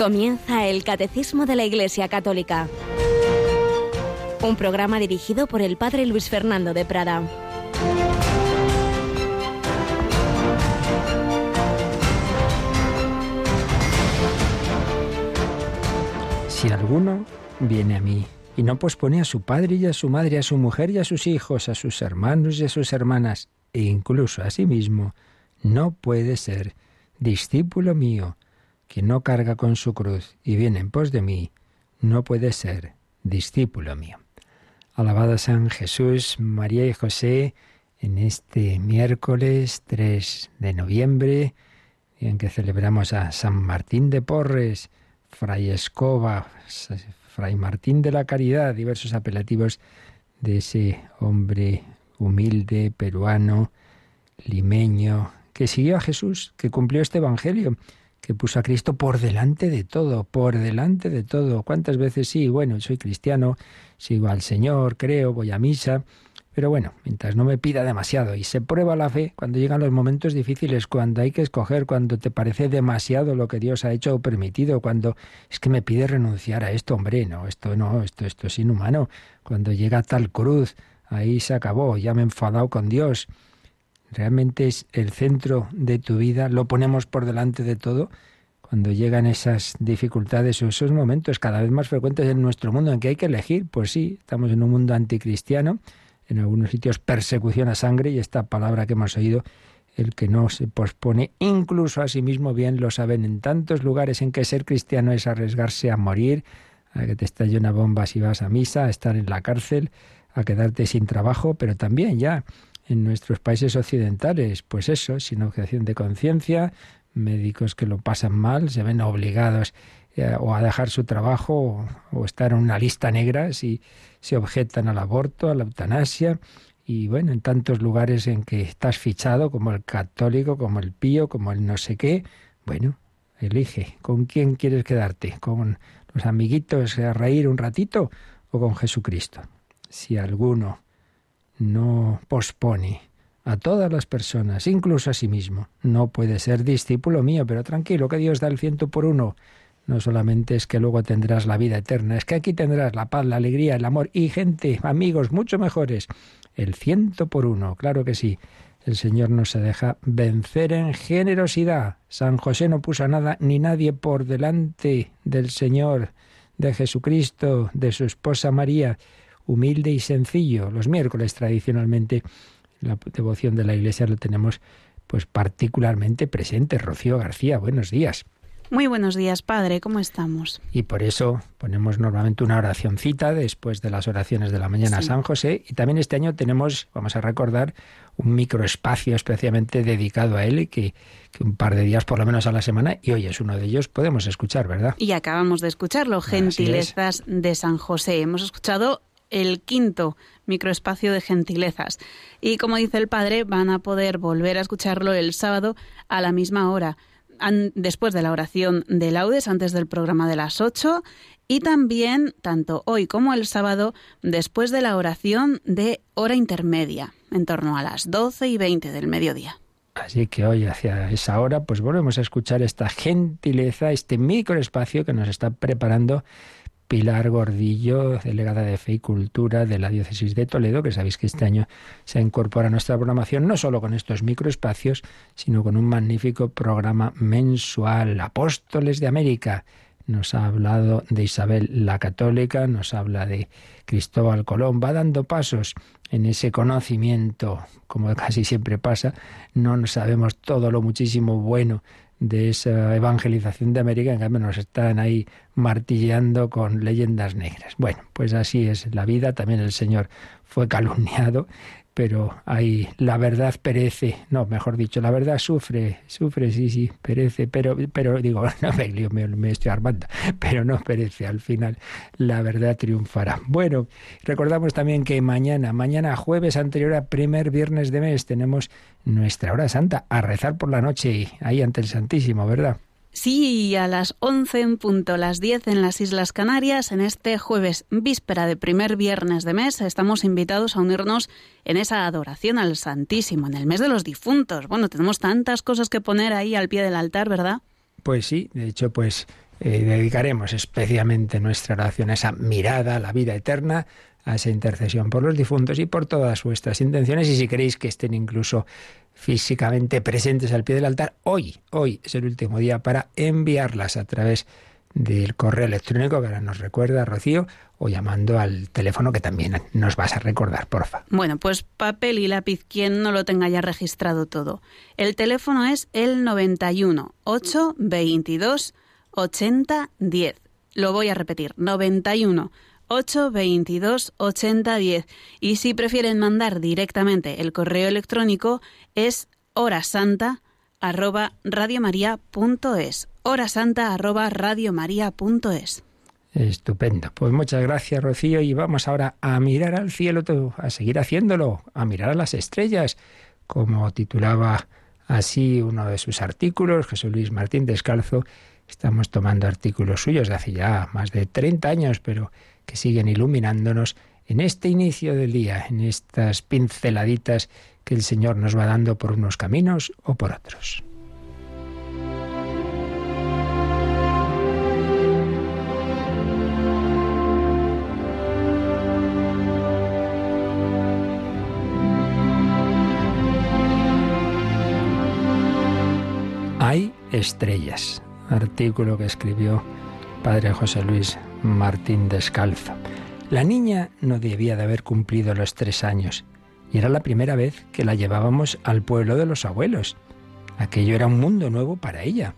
Comienza el Catecismo de la Iglesia Católica, un programa dirigido por el Padre Luis Fernando de Prada. Si alguno viene a mí y no pospone a su padre y a su madre, a su mujer y a sus hijos, a sus hermanos y a sus hermanas, e incluso a sí mismo, no puede ser discípulo mío que no carga con su cruz y viene en pos de mí, no puede ser discípulo mío. Alabado San Jesús, María y José, en este miércoles 3 de noviembre, en que celebramos a San Martín de Porres, Fray Escoba, Fray Martín de la Caridad, diversos apelativos de ese hombre humilde, peruano, limeño, que siguió a Jesús, que cumplió este Evangelio que puso a Cristo por delante de todo, por delante de todo. ¿Cuántas veces sí? Bueno, soy cristiano, sigo al Señor, creo, voy a misa, pero bueno, mientras no me pida demasiado y se prueba la fe cuando llegan los momentos difíciles, cuando hay que escoger, cuando te parece demasiado lo que Dios ha hecho o permitido, cuando es que me pide renunciar a esto, hombre, no, esto no, esto, esto es inhumano. Cuando llega tal cruz, ahí se acabó, ya me he enfadado con Dios realmente es el centro de tu vida, lo ponemos por delante de todo, cuando llegan esas dificultades o esos momentos cada vez más frecuentes en nuestro mundo en que hay que elegir, pues sí, estamos en un mundo anticristiano, en algunos sitios persecución a sangre y esta palabra que hemos oído, el que no se pospone incluso a sí mismo, bien lo saben en tantos lugares en que ser cristiano es arriesgarse a morir, a que te estalle una bomba si vas a misa, a estar en la cárcel, a quedarte sin trabajo, pero también ya en nuestros países occidentales, pues eso, sin objeción de conciencia, médicos que lo pasan mal, se ven obligados eh, o a dejar su trabajo o, o, estar en una lista negra si se objetan al aborto, a la eutanasia. Y bueno, en tantos lugares en que estás fichado, como el católico, como el pío, como el no sé qué, bueno, elige con quién quieres quedarte, con los amiguitos a reír un ratito o con Jesucristo. Si alguno no pospone a todas las personas, incluso a sí mismo. No puede ser discípulo mío, pero tranquilo, que Dios da el ciento por uno. No solamente es que luego tendrás la vida eterna, es que aquí tendrás la paz, la alegría, el amor y gente, amigos mucho mejores. El ciento por uno, claro que sí. El Señor no se deja vencer en generosidad. San José no puso a nada ni nadie por delante del Señor, de Jesucristo, de su esposa María humilde y sencillo. Los miércoles tradicionalmente la devoción de la Iglesia lo tenemos pues particularmente presente. Rocío García, buenos días. Muy buenos días, Padre, ¿cómo estamos? Y por eso ponemos normalmente una oracióncita después de las oraciones de la mañana a San José. Y también este año tenemos, vamos a recordar, un microespacio especialmente dedicado a él que, que, un par de días por lo menos a la semana, y hoy es uno de ellos, podemos escuchar, ¿verdad? Y acabamos de escucharlo, Gentilezas de San José. Hemos escuchado el quinto microespacio de gentilezas. Y como dice el padre, van a poder volver a escucharlo el sábado a la misma hora, después de la oración de laudes, antes del programa de las ocho, y también, tanto hoy como el sábado, después de la oración de hora intermedia, en torno a las doce y veinte del mediodía. Así que hoy, hacia esa hora, pues volvemos a escuchar esta gentileza, este microespacio que nos está preparando Pilar Gordillo, delegada de Fe y Cultura de la Diócesis de Toledo, que sabéis que este año se incorpora a nuestra programación no solo con estos microespacios, sino con un magnífico programa mensual, Apóstoles de América. Nos ha hablado de Isabel la Católica, nos habla de Cristóbal Colón, va dando pasos en ese conocimiento, como casi siempre pasa, no sabemos todo lo muchísimo bueno de esa evangelización de América, en cambio nos están ahí martilleando con leyendas negras. Bueno, pues así es la vida, también el Señor fue calumniado pero hay la verdad perece, no, mejor dicho, la verdad sufre, sufre, sí, sí, perece, pero, pero digo, no me, me estoy armando, pero no perece, al final la verdad triunfará. Bueno, recordamos también que mañana, mañana jueves anterior a primer viernes de mes, tenemos nuestra hora santa, a rezar por la noche ahí ante el Santísimo, ¿verdad? Sí, a las 11 en punto, las 10 en las Islas Canarias, en este jueves víspera de primer viernes de mes, estamos invitados a unirnos en esa adoración al Santísimo, en el mes de los difuntos. Bueno, tenemos tantas cosas que poner ahí al pie del altar, ¿verdad? Pues sí, de hecho, pues eh, dedicaremos especialmente nuestra oración a esa mirada a la vida eterna, a esa intercesión por los difuntos y por todas vuestras intenciones. Y si queréis que estén incluso físicamente presentes al pie del altar, hoy, hoy es el último día para enviarlas a través del correo electrónico que ahora nos recuerda Rocío o llamando al teléfono que también nos vas a recordar, porfa. Bueno, pues papel y lápiz, quien no lo tenga ya registrado todo. El teléfono es el 91 822 80 10. Lo voy a repetir, 91 822 8010. Y si prefieren mandar directamente el correo electrónico es horasanta arroba. Estupendo. Pues muchas gracias, Rocío. Y vamos ahora a mirar al cielo, a seguir haciéndolo, a mirar a las estrellas, como titulaba así uno de sus artículos, Jesús Luis Martín Descalzo. Estamos tomando artículos suyos de hace ya más de 30 años, pero que siguen iluminándonos en este inicio del día, en estas pinceladitas que el Señor nos va dando por unos caminos o por otros. Hay estrellas, artículo que escribió Padre José Luis Martín Descalzo. La niña no debía de haber cumplido los tres años y era la primera vez que la llevábamos al pueblo de los abuelos. Aquello era un mundo nuevo para ella.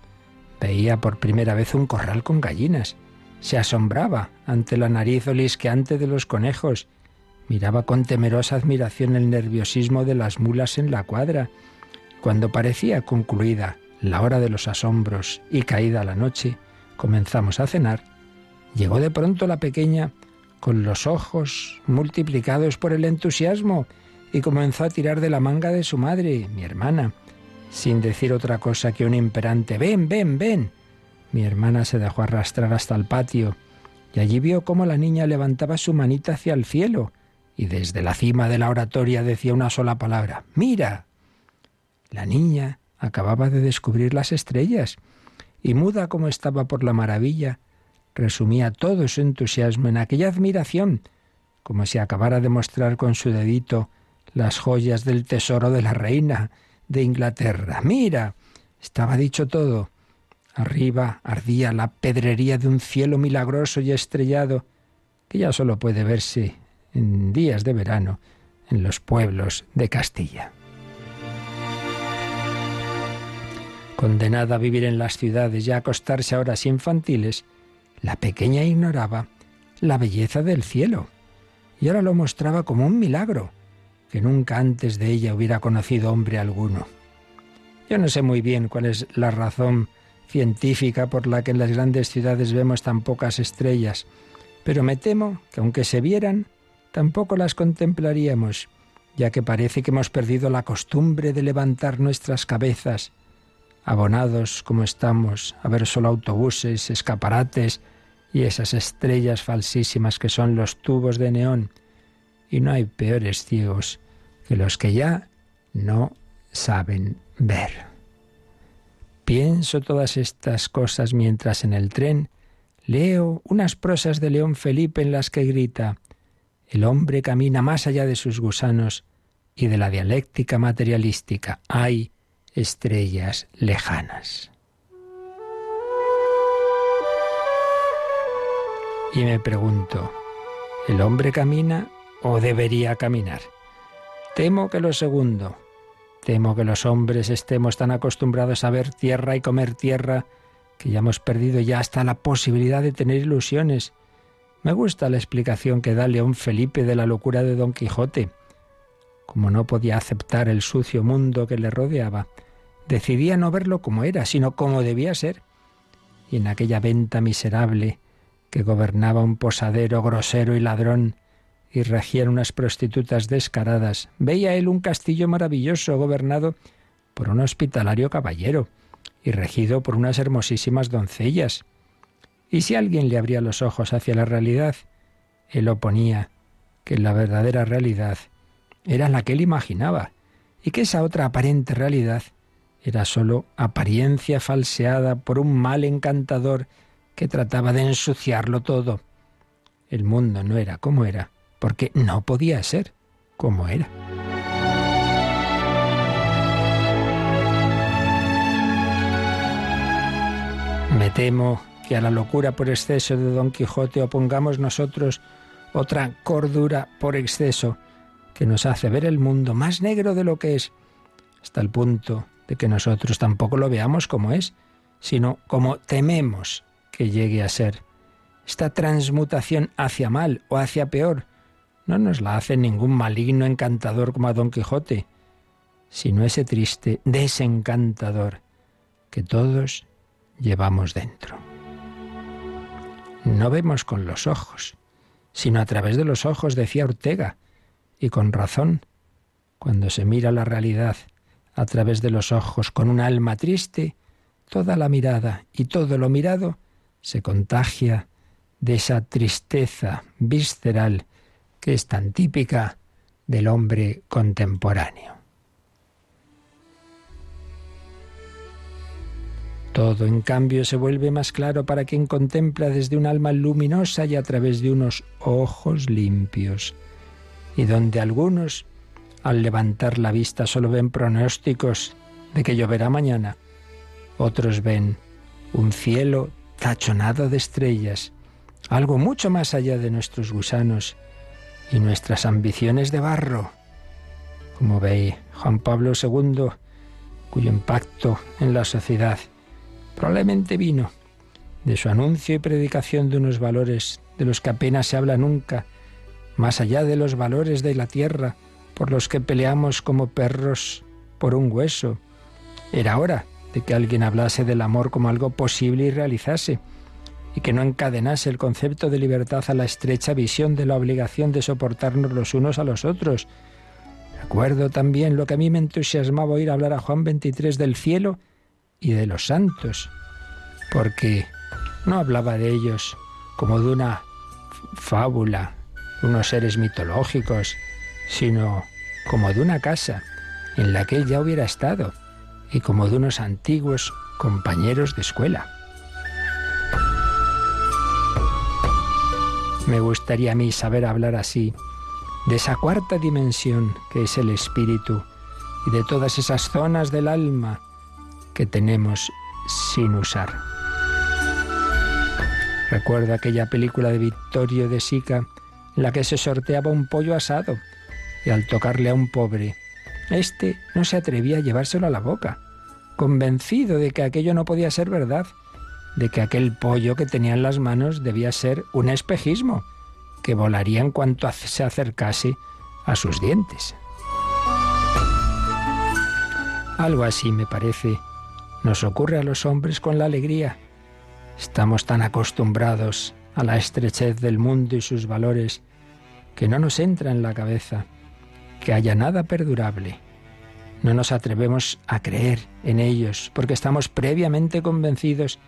Veía por primera vez un corral con gallinas. Se asombraba ante la nariz olisqueante de los conejos. Miraba con temerosa admiración el nerviosismo de las mulas en la cuadra. Cuando parecía concluida la hora de los asombros y caída la noche, comenzamos a cenar Llegó de pronto la pequeña con los ojos multiplicados por el entusiasmo y comenzó a tirar de la manga de su madre, mi hermana, sin decir otra cosa que un imperante ven, ven, ven. Mi hermana se dejó arrastrar hasta el patio y allí vio cómo la niña levantaba su manita hacia el cielo y desde la cima de la oratoria decía una sola palabra, mira. La niña acababa de descubrir las estrellas y muda como estaba por la maravilla, resumía todo su entusiasmo en aquella admiración, como si acabara de mostrar con su dedito las joyas del tesoro de la reina de Inglaterra. Mira, estaba dicho todo. Arriba ardía la pedrería de un cielo milagroso y estrellado, que ya solo puede verse en días de verano en los pueblos de Castilla. Condenada a vivir en las ciudades y a acostarse a horas infantiles, la pequeña ignoraba la belleza del cielo y ahora lo mostraba como un milagro, que nunca antes de ella hubiera conocido hombre alguno. Yo no sé muy bien cuál es la razón científica por la que en las grandes ciudades vemos tan pocas estrellas, pero me temo que aunque se vieran, tampoco las contemplaríamos, ya que parece que hemos perdido la costumbre de levantar nuestras cabezas, abonados como estamos a ver solo autobuses, escaparates, y esas estrellas falsísimas que son los tubos de neón. Y no hay peores ciegos que los que ya no saben ver. Pienso todas estas cosas mientras en el tren leo unas prosas de León Felipe en las que grita El hombre camina más allá de sus gusanos y de la dialéctica materialística. Hay estrellas lejanas. Y me pregunto, ¿el hombre camina o debería caminar? Temo que lo segundo. Temo que los hombres estemos tan acostumbrados a ver tierra y comer tierra que ya hemos perdido ya hasta la posibilidad de tener ilusiones. Me gusta la explicación que da León Felipe de la locura de Don Quijote. Como no podía aceptar el sucio mundo que le rodeaba, decidía no verlo como era, sino como debía ser. Y en aquella venta miserable, que gobernaba un posadero grosero y ladrón, y regían unas prostitutas descaradas, veía él un castillo maravilloso gobernado por un hospitalario caballero y regido por unas hermosísimas doncellas. Y si alguien le abría los ojos hacia la realidad, él oponía que la verdadera realidad era la que él imaginaba, y que esa otra aparente realidad era sólo apariencia falseada por un mal encantador que trataba de ensuciarlo todo. El mundo no era como era, porque no podía ser como era. Me temo que a la locura por exceso de Don Quijote opongamos nosotros otra cordura por exceso que nos hace ver el mundo más negro de lo que es, hasta el punto de que nosotros tampoco lo veamos como es, sino como tememos llegue a ser. Esta transmutación hacia mal o hacia peor no nos la hace ningún maligno encantador como a Don Quijote, sino ese triste desencantador que todos llevamos dentro. No vemos con los ojos, sino a través de los ojos, decía Ortega, y con razón, cuando se mira la realidad a través de los ojos con un alma triste, toda la mirada y todo lo mirado se contagia de esa tristeza visceral que es tan típica del hombre contemporáneo. Todo, en cambio, se vuelve más claro para quien contempla desde un alma luminosa y a través de unos ojos limpios, y donde algunos, al levantar la vista, solo ven pronósticos de que lloverá mañana, otros ven un cielo tachonado de estrellas, algo mucho más allá de nuestros gusanos y nuestras ambiciones de barro. Como veis, Juan Pablo II, cuyo impacto en la sociedad Probablemente vino de su anuncio y predicación de unos valores de los que apenas se habla nunca, más allá de los valores de la tierra por los que peleamos como perros por un hueso. Era hora de que alguien hablase del amor como algo posible y realizase, y que no encadenase el concepto de libertad a la estrecha visión de la obligación de soportarnos los unos a los otros. Recuerdo también lo que a mí me entusiasmaba oír hablar a Juan 23 del cielo y de los santos, porque no hablaba de ellos como de una fábula, unos seres mitológicos, sino como de una casa en la que él ya hubiera estado y como de unos antiguos compañeros de escuela. Me gustaría a mí saber hablar así de esa cuarta dimensión que es el espíritu y de todas esas zonas del alma que tenemos sin usar. Recuerdo aquella película de Vittorio de Sica en la que se sorteaba un pollo asado y al tocarle a un pobre, este no se atrevía a llevárselo a la boca, convencido de que aquello no podía ser verdad, de que aquel pollo que tenía en las manos debía ser un espejismo, que volaría en cuanto se acercase a sus dientes. Algo así me parece nos ocurre a los hombres con la alegría. Estamos tan acostumbrados a la estrechez del mundo y sus valores que no nos entra en la cabeza que haya nada perdurable. No nos atrevemos a creer en ellos porque estamos previamente convencidos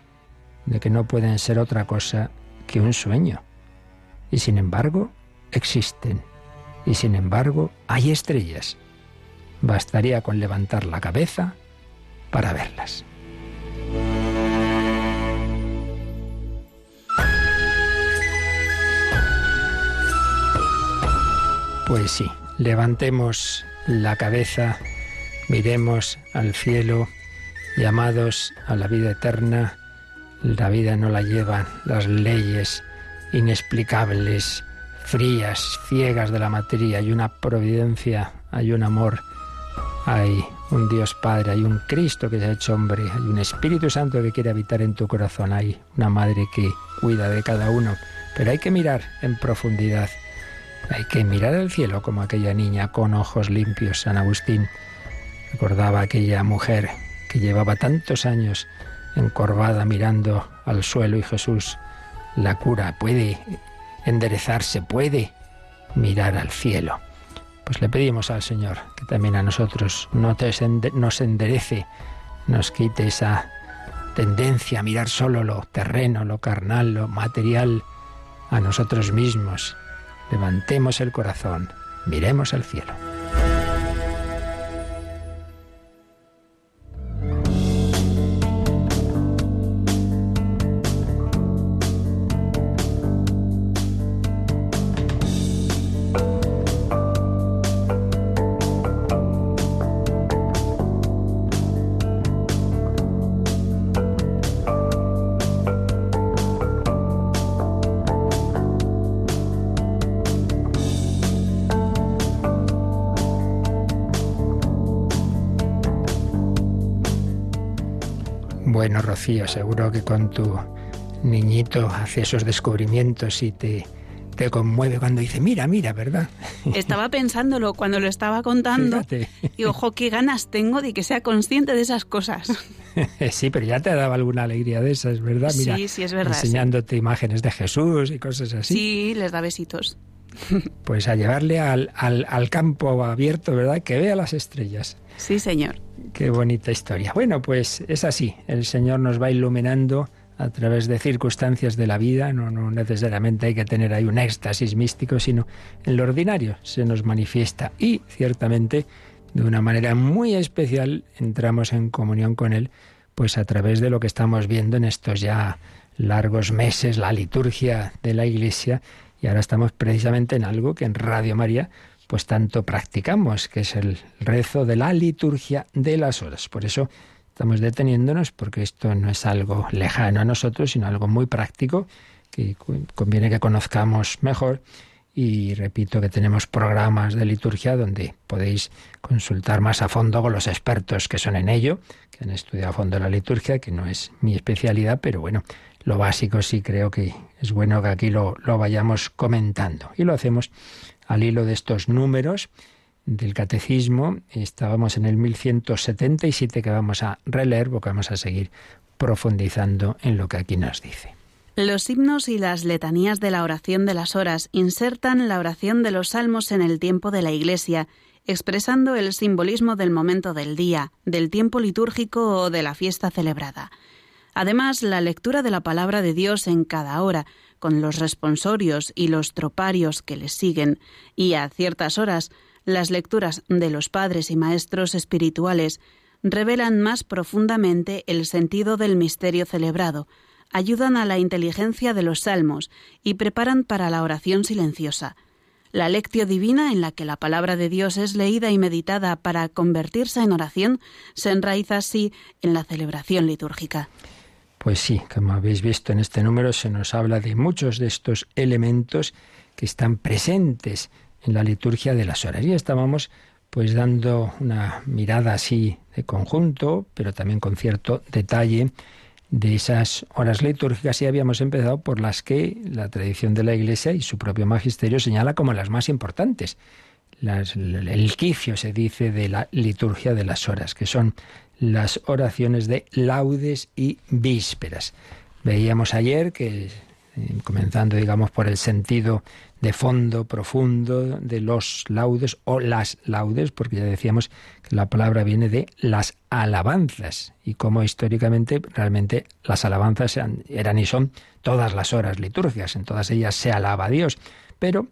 de que no pueden ser otra cosa que un sueño. Y sin embargo, existen. Y sin embargo, hay estrellas. Bastaría con levantar la cabeza para verlas. Pues sí, levantemos la cabeza, miremos al cielo, llamados a la vida eterna. La vida no la llevan las leyes inexplicables, frías, ciegas de la materia. Hay una providencia, hay un amor, hay un Dios Padre, hay un Cristo que se ha hecho hombre, hay un Espíritu Santo que quiere habitar en tu corazón, hay una madre que cuida de cada uno, pero hay que mirar en profundidad, hay que mirar al cielo como aquella niña con ojos limpios. San Agustín recordaba aquella mujer que llevaba tantos años encorvada mirando al suelo y Jesús la cura, puede enderezarse, puede mirar al cielo. Pues le pedimos al Señor que también a nosotros nos enderece, nos quite esa tendencia a mirar solo lo terreno, lo carnal, lo material, a nosotros mismos. Levantemos el corazón, miremos al cielo. Rocío, seguro que con tu niñito hace esos descubrimientos y te, te conmueve cuando dice, mira, mira, ¿verdad? Estaba pensándolo cuando lo estaba contando. Y ojo, qué ganas tengo de que sea consciente de esas cosas. sí, pero ya te dado alguna alegría de esas, ¿verdad? Mira, sí, sí, es verdad. Enseñándote imágenes de Jesús y cosas así. Sí, les da besitos. Pues a llevarle al, al, al campo abierto, ¿verdad? Que vea las estrellas. Sí, señor. Qué bonita historia. Bueno, pues es así. El Señor nos va iluminando a través de circunstancias de la vida, no, no necesariamente hay que tener ahí un éxtasis místico, sino en lo ordinario se nos manifiesta y ciertamente de una manera muy especial entramos en comunión con Él, pues a través de lo que estamos viendo en estos ya largos meses, la liturgia de la Iglesia, y ahora estamos precisamente en algo que en Radio María pues tanto practicamos, que es el rezo de la liturgia de las horas. Por eso estamos deteniéndonos, porque esto no es algo lejano a nosotros, sino algo muy práctico que conviene que conozcamos mejor. Y repito que tenemos programas de liturgia donde podéis consultar más a fondo con los expertos que son en ello, que han estudiado a fondo la liturgia, que no es mi especialidad, pero bueno, lo básico sí creo que es bueno que aquí lo, lo vayamos comentando. Y lo hacemos al hilo de estos números del catecismo. Estábamos en el 1177 que vamos a releer porque vamos a seguir profundizando en lo que aquí nos dice. Los himnos y las letanías de la oración de las horas insertan la oración de los salmos en el tiempo de la Iglesia, expresando el simbolismo del momento del día, del tiempo litúrgico o de la fiesta celebrada. Además, la lectura de la palabra de Dios en cada hora, con los responsorios y los troparios que les siguen, y a ciertas horas las lecturas de los padres y maestros espirituales revelan más profundamente el sentido del misterio celebrado, ayudan a la inteligencia de los salmos y preparan para la oración silenciosa. La lectio divina, en la que la palabra de Dios es leída y meditada para convertirse en oración, se enraiza así en la celebración litúrgica. Pues sí, como habéis visto en este número se nos habla de muchos de estos elementos que están presentes en la liturgia de las horas. Y estábamos pues dando una mirada así de conjunto, pero también con cierto detalle de esas horas litúrgicas y habíamos empezado por las que la tradición de la Iglesia y su propio magisterio señala como las más importantes. el quicio se dice de la liturgia de las horas, que son las oraciones de laudes y vísperas. Veíamos ayer que, eh, comenzando digamos por el sentido de fondo profundo de los laudes o las laudes, porque ya decíamos que la palabra viene de las alabanzas y como históricamente realmente las alabanzas eran, y son todas las horas litúrgicas, en todas ellas se alaba a Dios, pero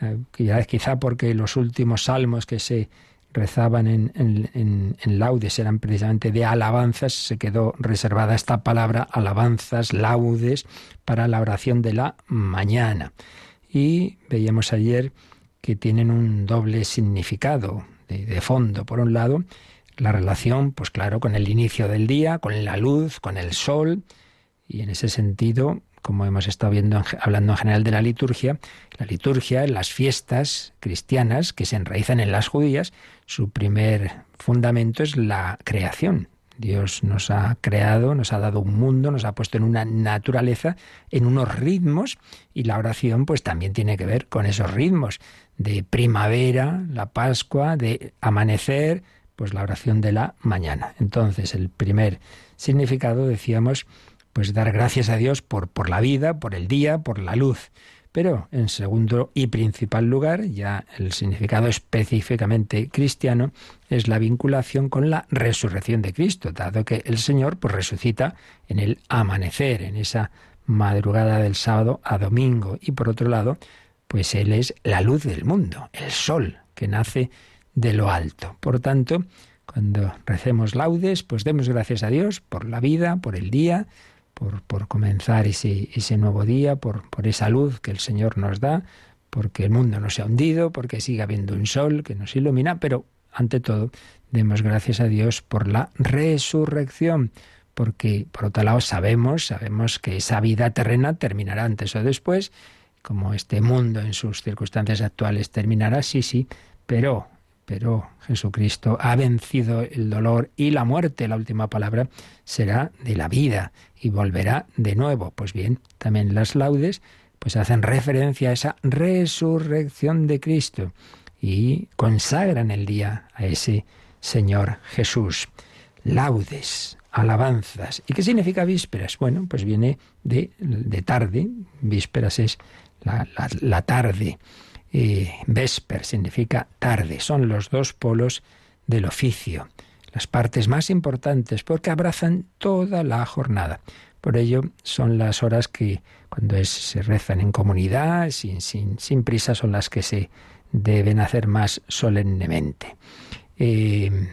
eh, quizá porque los últimos salmos que se rezaban en, en, laudes eran precisamente de alabanzas, se quedó reservada esta palabra alabanzas, laudes, para la oración de la mañana. Y veíamos ayer que tienen un doble significado de, de fondo. Por un lado, la relación, pues claro, con el inicio del día, con la luz, con el sol, y en ese sentido como hemos estado viendo, hablando en general de la liturgia, la liturgia, las fiestas cristianas que se enraizan en las judías, su primer fundamento es la creación. Dios nos ha creado, nos ha dado un mundo, nos ha puesto en una naturaleza, en unos ritmos, y la oración pues también tiene que ver con esos ritmos de primavera, la Pascua, de amanecer, pues la oración de la mañana. Entonces, el primer significado, decíamos, pues dar gracias a Dios por, por la vida, por el día, por la luz. Pero en segundo y principal lugar, ya el significado específicamente cristiano, es la vinculación con la resurrección de Cristo, dado que el Señor pues, resucita en el amanecer, en esa madrugada del sábado a domingo. Y por otro lado, pues Él es la luz del mundo, el sol que nace de lo alto. Por tanto, cuando recemos laudes, pues demos gracias a Dios por la vida, por el día, por, por comenzar ese, ese, nuevo día, por, por esa luz que el Señor nos da, porque el mundo no se ha hundido, porque sigue habiendo un sol que nos ilumina, pero ante todo demos gracias a Dios por la resurrección, porque por otro lado sabemos, sabemos que esa vida terrena terminará antes o después, como este mundo en sus circunstancias actuales terminará, sí, sí, pero pero Jesucristo ha vencido el dolor y la muerte. La última palabra será de la vida y volverá de nuevo. Pues bien, también las laudes pues hacen referencia a esa resurrección de Cristo y consagran el día a ese Señor Jesús. Laudes, alabanzas. ¿Y qué significa vísperas? Bueno, pues viene de, de tarde. Vísperas es la, tarde. Eh, vesper significa tarde. Son los dos polos del oficio, las partes más importantes porque abrazan toda la jornada. Por ello son las horas que cuando se rezan en comunidad, sin, prisa, son las que se deben hacer más solemnemente. Eh,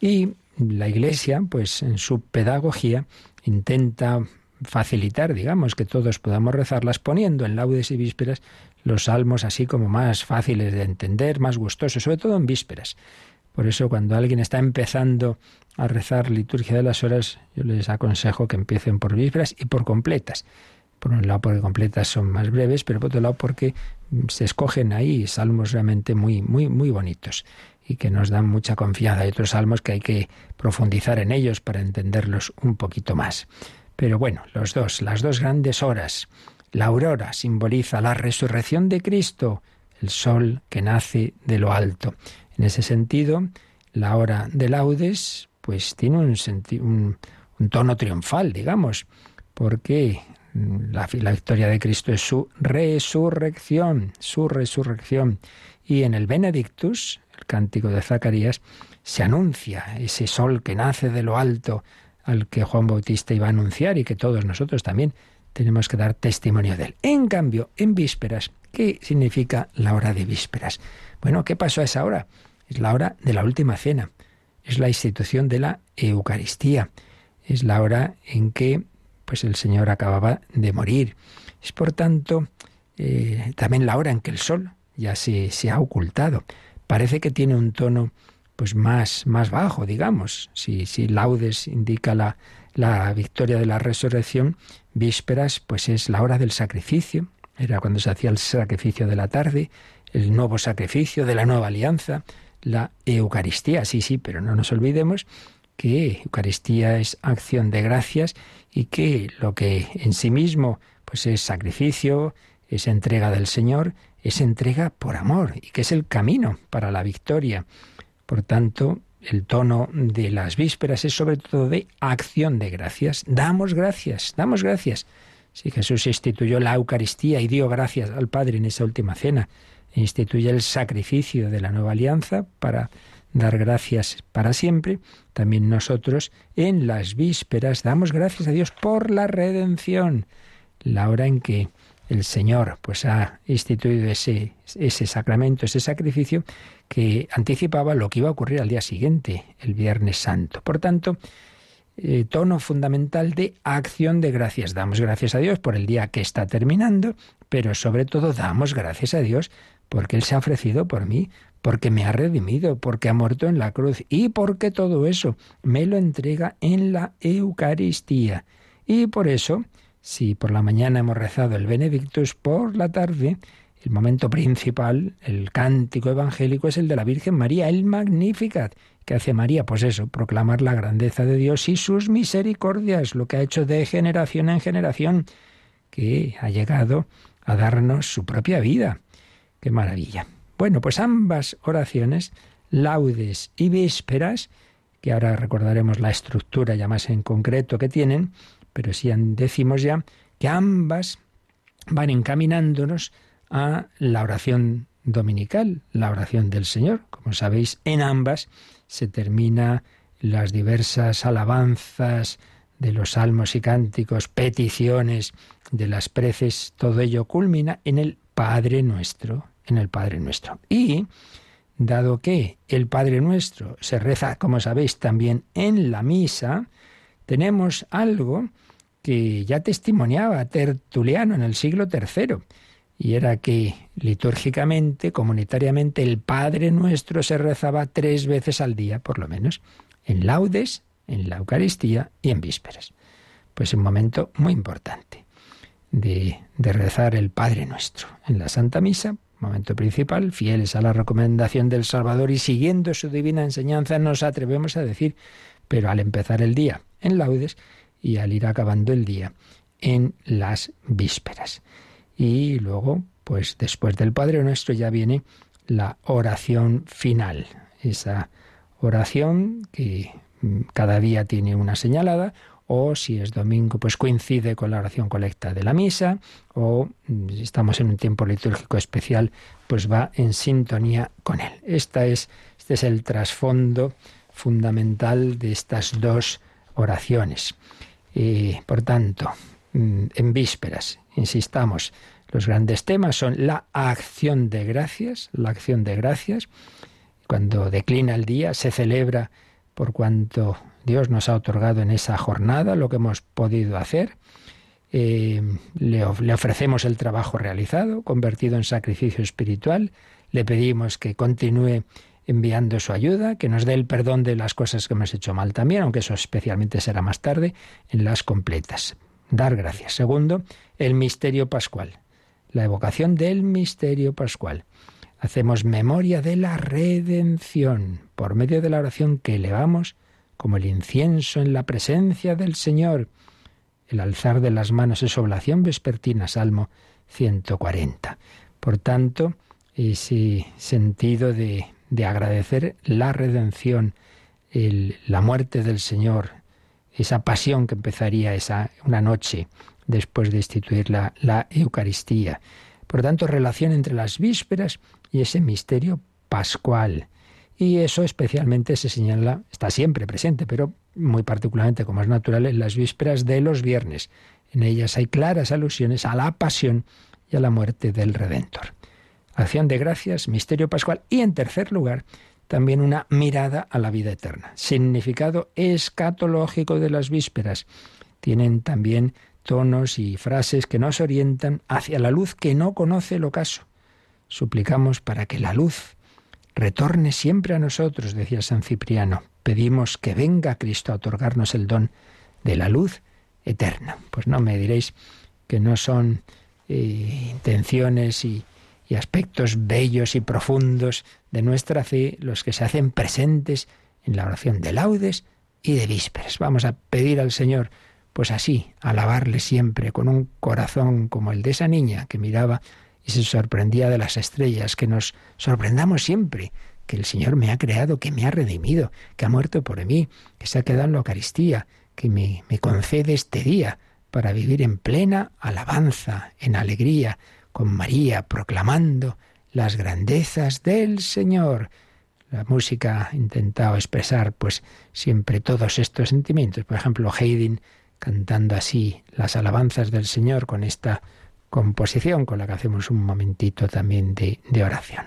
y la Iglesia, pues en su pedagogía, intenta facilitar, digamos, que todos podamos rezarlas poniendo en laudes y vísperas los salmos así como más fáciles de entender, más gustosos, sobre todo en vísperas. Por eso cuando alguien está empezando a rezar liturgia de las horas, yo les aconsejo que empiecen por vísperas y por completas. Por un lado porque completas son más breves, pero por otro lado porque se escogen ahí salmos realmente muy muy muy bonitos y que nos dan mucha confianza. Hay otros salmos que hay que profundizar en ellos para entenderlos un poquito más. Pero bueno, los dos, las dos grandes horas. La aurora simboliza la resurrección de Cristo, el sol que nace de lo alto. En ese sentido, la hora de laudes pues tiene un, tono triunfal, digamos, porque la, la, victoria de Cristo es su resurrección, su resurrección. Y en el Benedictus, el cántico de Zacarías, se anuncia ese sol que nace de lo alto al que Juan Bautista iba a anunciar y que todos nosotros también tenemos que dar testimonio de él. En cambio, en vísperas, ¿qué significa la hora de vísperas? Bueno, ¿qué pasó a esa hora? Es la hora de la última cena, es la institución de la Eucaristía, es la hora en que pues el Señor acababa de morir. Es por tanto eh, también la hora en que el sol ya se, se ha ocultado parece que tiene un tono pues más, más bajo, digamos. Si, si laudes indica la, la victoria de la resurrección, vísperas pues es la hora del sacrificio, era cuando se hacía el sacrificio de la tarde, el nuevo sacrificio de la nueva alianza, la Eucaristía, sí, sí, pero no nos olvidemos que Eucaristía es acción de gracias y que lo que en sí mismo pues es sacrificio, es entrega del Señor, es entrega por amor y que es el camino para la victoria. Por tanto, el tono de las vísperas es sobre todo de acción de gracias. Damos gracias, damos gracias. Si Jesús instituyó la Eucaristía y dio gracias al Padre en esa última cena, instituye el sacrificio de la nueva alianza para dar gracias para siempre, también nosotros en las vísperas damos gracias a Dios por la redención, la hora en que el Señor pues ha instituido ese, ese sacramento, ese sacrificio que anticipaba lo que iba a ocurrir al día siguiente, el Viernes Santo. Por tanto, eh, tono fundamental de acción de gracias. Damos gracias a Dios por el día que está terminando, pero sobre todo damos gracias a Dios porque Él se ha ofrecido por mí, porque me ha redimido, porque ha muerto en la cruz y porque todo eso me lo entrega en la Eucaristía. Y por eso si por la mañana hemos rezado el Benedictus, por la tarde el momento principal, el cántico evangélico, es el de la Virgen María, el Magnificat. ¿Qué hace María? Pues eso, proclamar la grandeza de Dios y sus misericordias, lo que ha hecho de generación en generación, que ha llegado a darnos su propia vida. ¡Qué maravilla! Bueno, pues ambas oraciones, laudes y vísperas, que ahora recordaremos la estructura ya más en concreto que tienen, pero sí decimos ya que ambas van encaminándonos a la oración dominical, la oración del Señor. Como sabéis, en ambas se termina las diversas alabanzas de los salmos y cánticos, peticiones de las preces, todo ello culmina en el Padre nuestro, en el Padre nuestro. Y dado que el Padre nuestro se reza, como sabéis, también en la misa, tenemos algo que ya testimoniaba Tertuliano en el siglo III, y era que litúrgicamente, comunitariamente, el Padre Nuestro se rezaba tres veces al día, por lo menos, en laudes, en la Eucaristía y en vísperas. Pues un momento muy importante de, de rezar el Padre Nuestro. En la Santa Misa, momento principal, fieles a la recomendación del Salvador y siguiendo su divina enseñanza, nos atrevemos a decir, pero al empezar el día en laudes y al ir acabando el día en las vísperas. Y luego, pues después del Padre Nuestro ya viene la oración final, esa oración que mm, cada día tiene una señalada, o si es domingo, pues coincide con la oración colecta de la misa, o mm, si estamos en un tiempo litúrgico especial, pues va en sintonía con él. Esta es, este es el trasfondo fundamental de estas dos oraciones. Y, por tanto, mm, en vísperas, insistamos, los grandes temas son la acción de gracias, la acción de gracias. Cuando declina el día, se celebra por cuanto Dios nos ha otorgado en esa jornada, lo que hemos podido hacer. Eh, le, le ofrecemos el trabajo realizado, convertido en sacrificio espiritual. Le pedimos que continúe enviando su ayuda, que nos dé el perdón de las cosas que hemos hecho mal también, aunque eso especialmente será más tarde, en las completas. Dar gracias. Segundo, el misterio pascual, la evocación del misterio pascual. Hacemos memoria de la redención por medio de la oración que elevamos como el incienso en la presencia del Señor. El alzar de las manos es oblación vespertina, Salmo 140. Por tanto, ese sentido de, de agradecer la redención, la muerte del Señor, esa pasión que empezaría esa una noche después de instituir la, la Eucaristía. Por tanto, relación entre las vísperas y ese misterio pascual. Y eso especialmente se señala, está siempre presente, pero muy particularmente, como es natural, en las vísperas de los viernes. En ellas hay claras alusiones a la pasión y a la muerte del Redentor. Acción de gracias, misterio pascual y, en tercer lugar, también una mirada a la vida eterna. Significado escatológico de las vísperas. Tienen también tonos y frases que nos orientan hacia la luz que no conoce el ocaso. Suplicamos para que la luz retorne siempre a nosotros, decía San Cipriano. Pedimos que venga Cristo a otorgarnos el don de la luz eterna. Pues no me diréis que no son eh, intenciones y, y aspectos bellos y profundos de nuestra fe los que se hacen presentes en la oración de laudes y de vísperas. Vamos a pedir al Señor, pues así, alabarle siempre con un corazón como el de esa niña que miraba y se sorprendía de las estrellas, que nos sorprendamos siempre, que el Señor me ha creado, que me ha redimido, que ha muerto por mí, que se ha quedado en la Eucaristía, que me, me concede este día para vivir en plena alabanza, en alegría, con María proclamando las grandezas del Señor. La música ha intentado expresar pues siempre todos estos sentimientos. Por ejemplo, Haydn cantando así las alabanzas del Señor con esta composición con la que hacemos un momentito también de, de oración.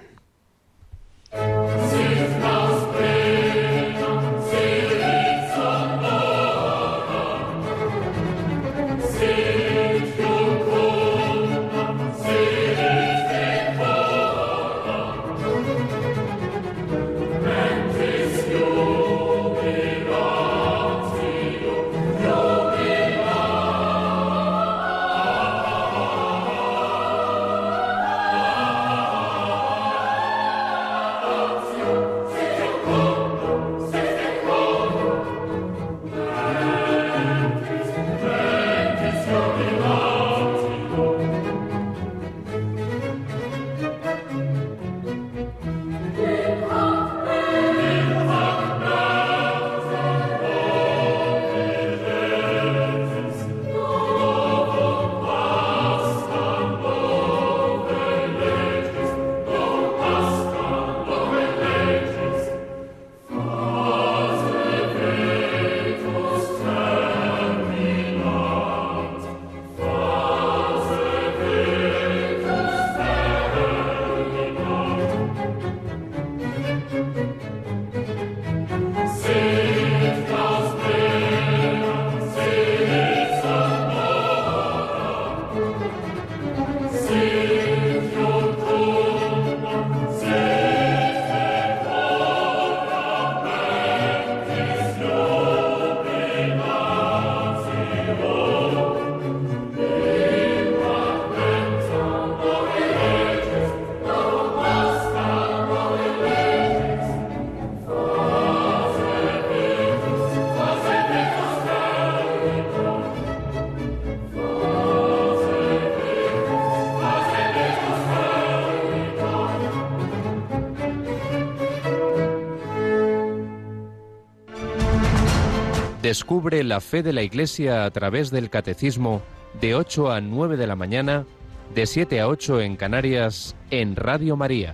Descubre la fe de la Iglesia a través del Catecismo de 8 a 9 de la mañana, de 7 a 8 en Canarias, en Radio María.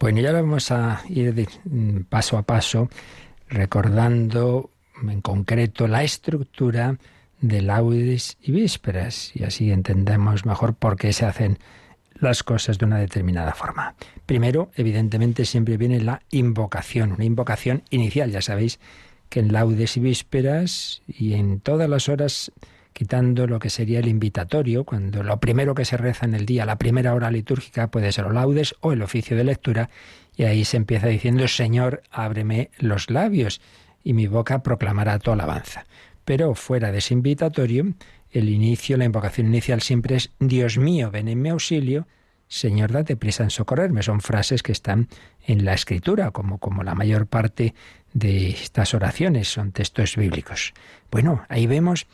Bueno, ya vamos a ir mm, paso a paso recordando en concreto la estructura de laudes y vísperas y así entendemos mejor por qué se hacen las cosas de una determinada forma. Primero, evidentemente, siempre viene la invocación, una invocación inicial. Ya sabéis que en laudes y vísperas y en todas las horas, quitando lo que sería el invitatorio, cuando lo primero que se reza en el día, la primera hora litúrgica, puede ser los laudes o el oficio de lectura, y ahí se empieza diciendo, Señor, ábreme los labios, y mi boca proclamará tu alabanza. Pero fuera de ese invitatorio, el inicio, la invocación inicial siempre es, Dios mío, ven en mi auxilio, Señor, date prisa en socorrerme. Son frases que están en la escritura, como, como la mayor parte de estas oraciones, son textos bíblicos. Bueno, ahí vemos,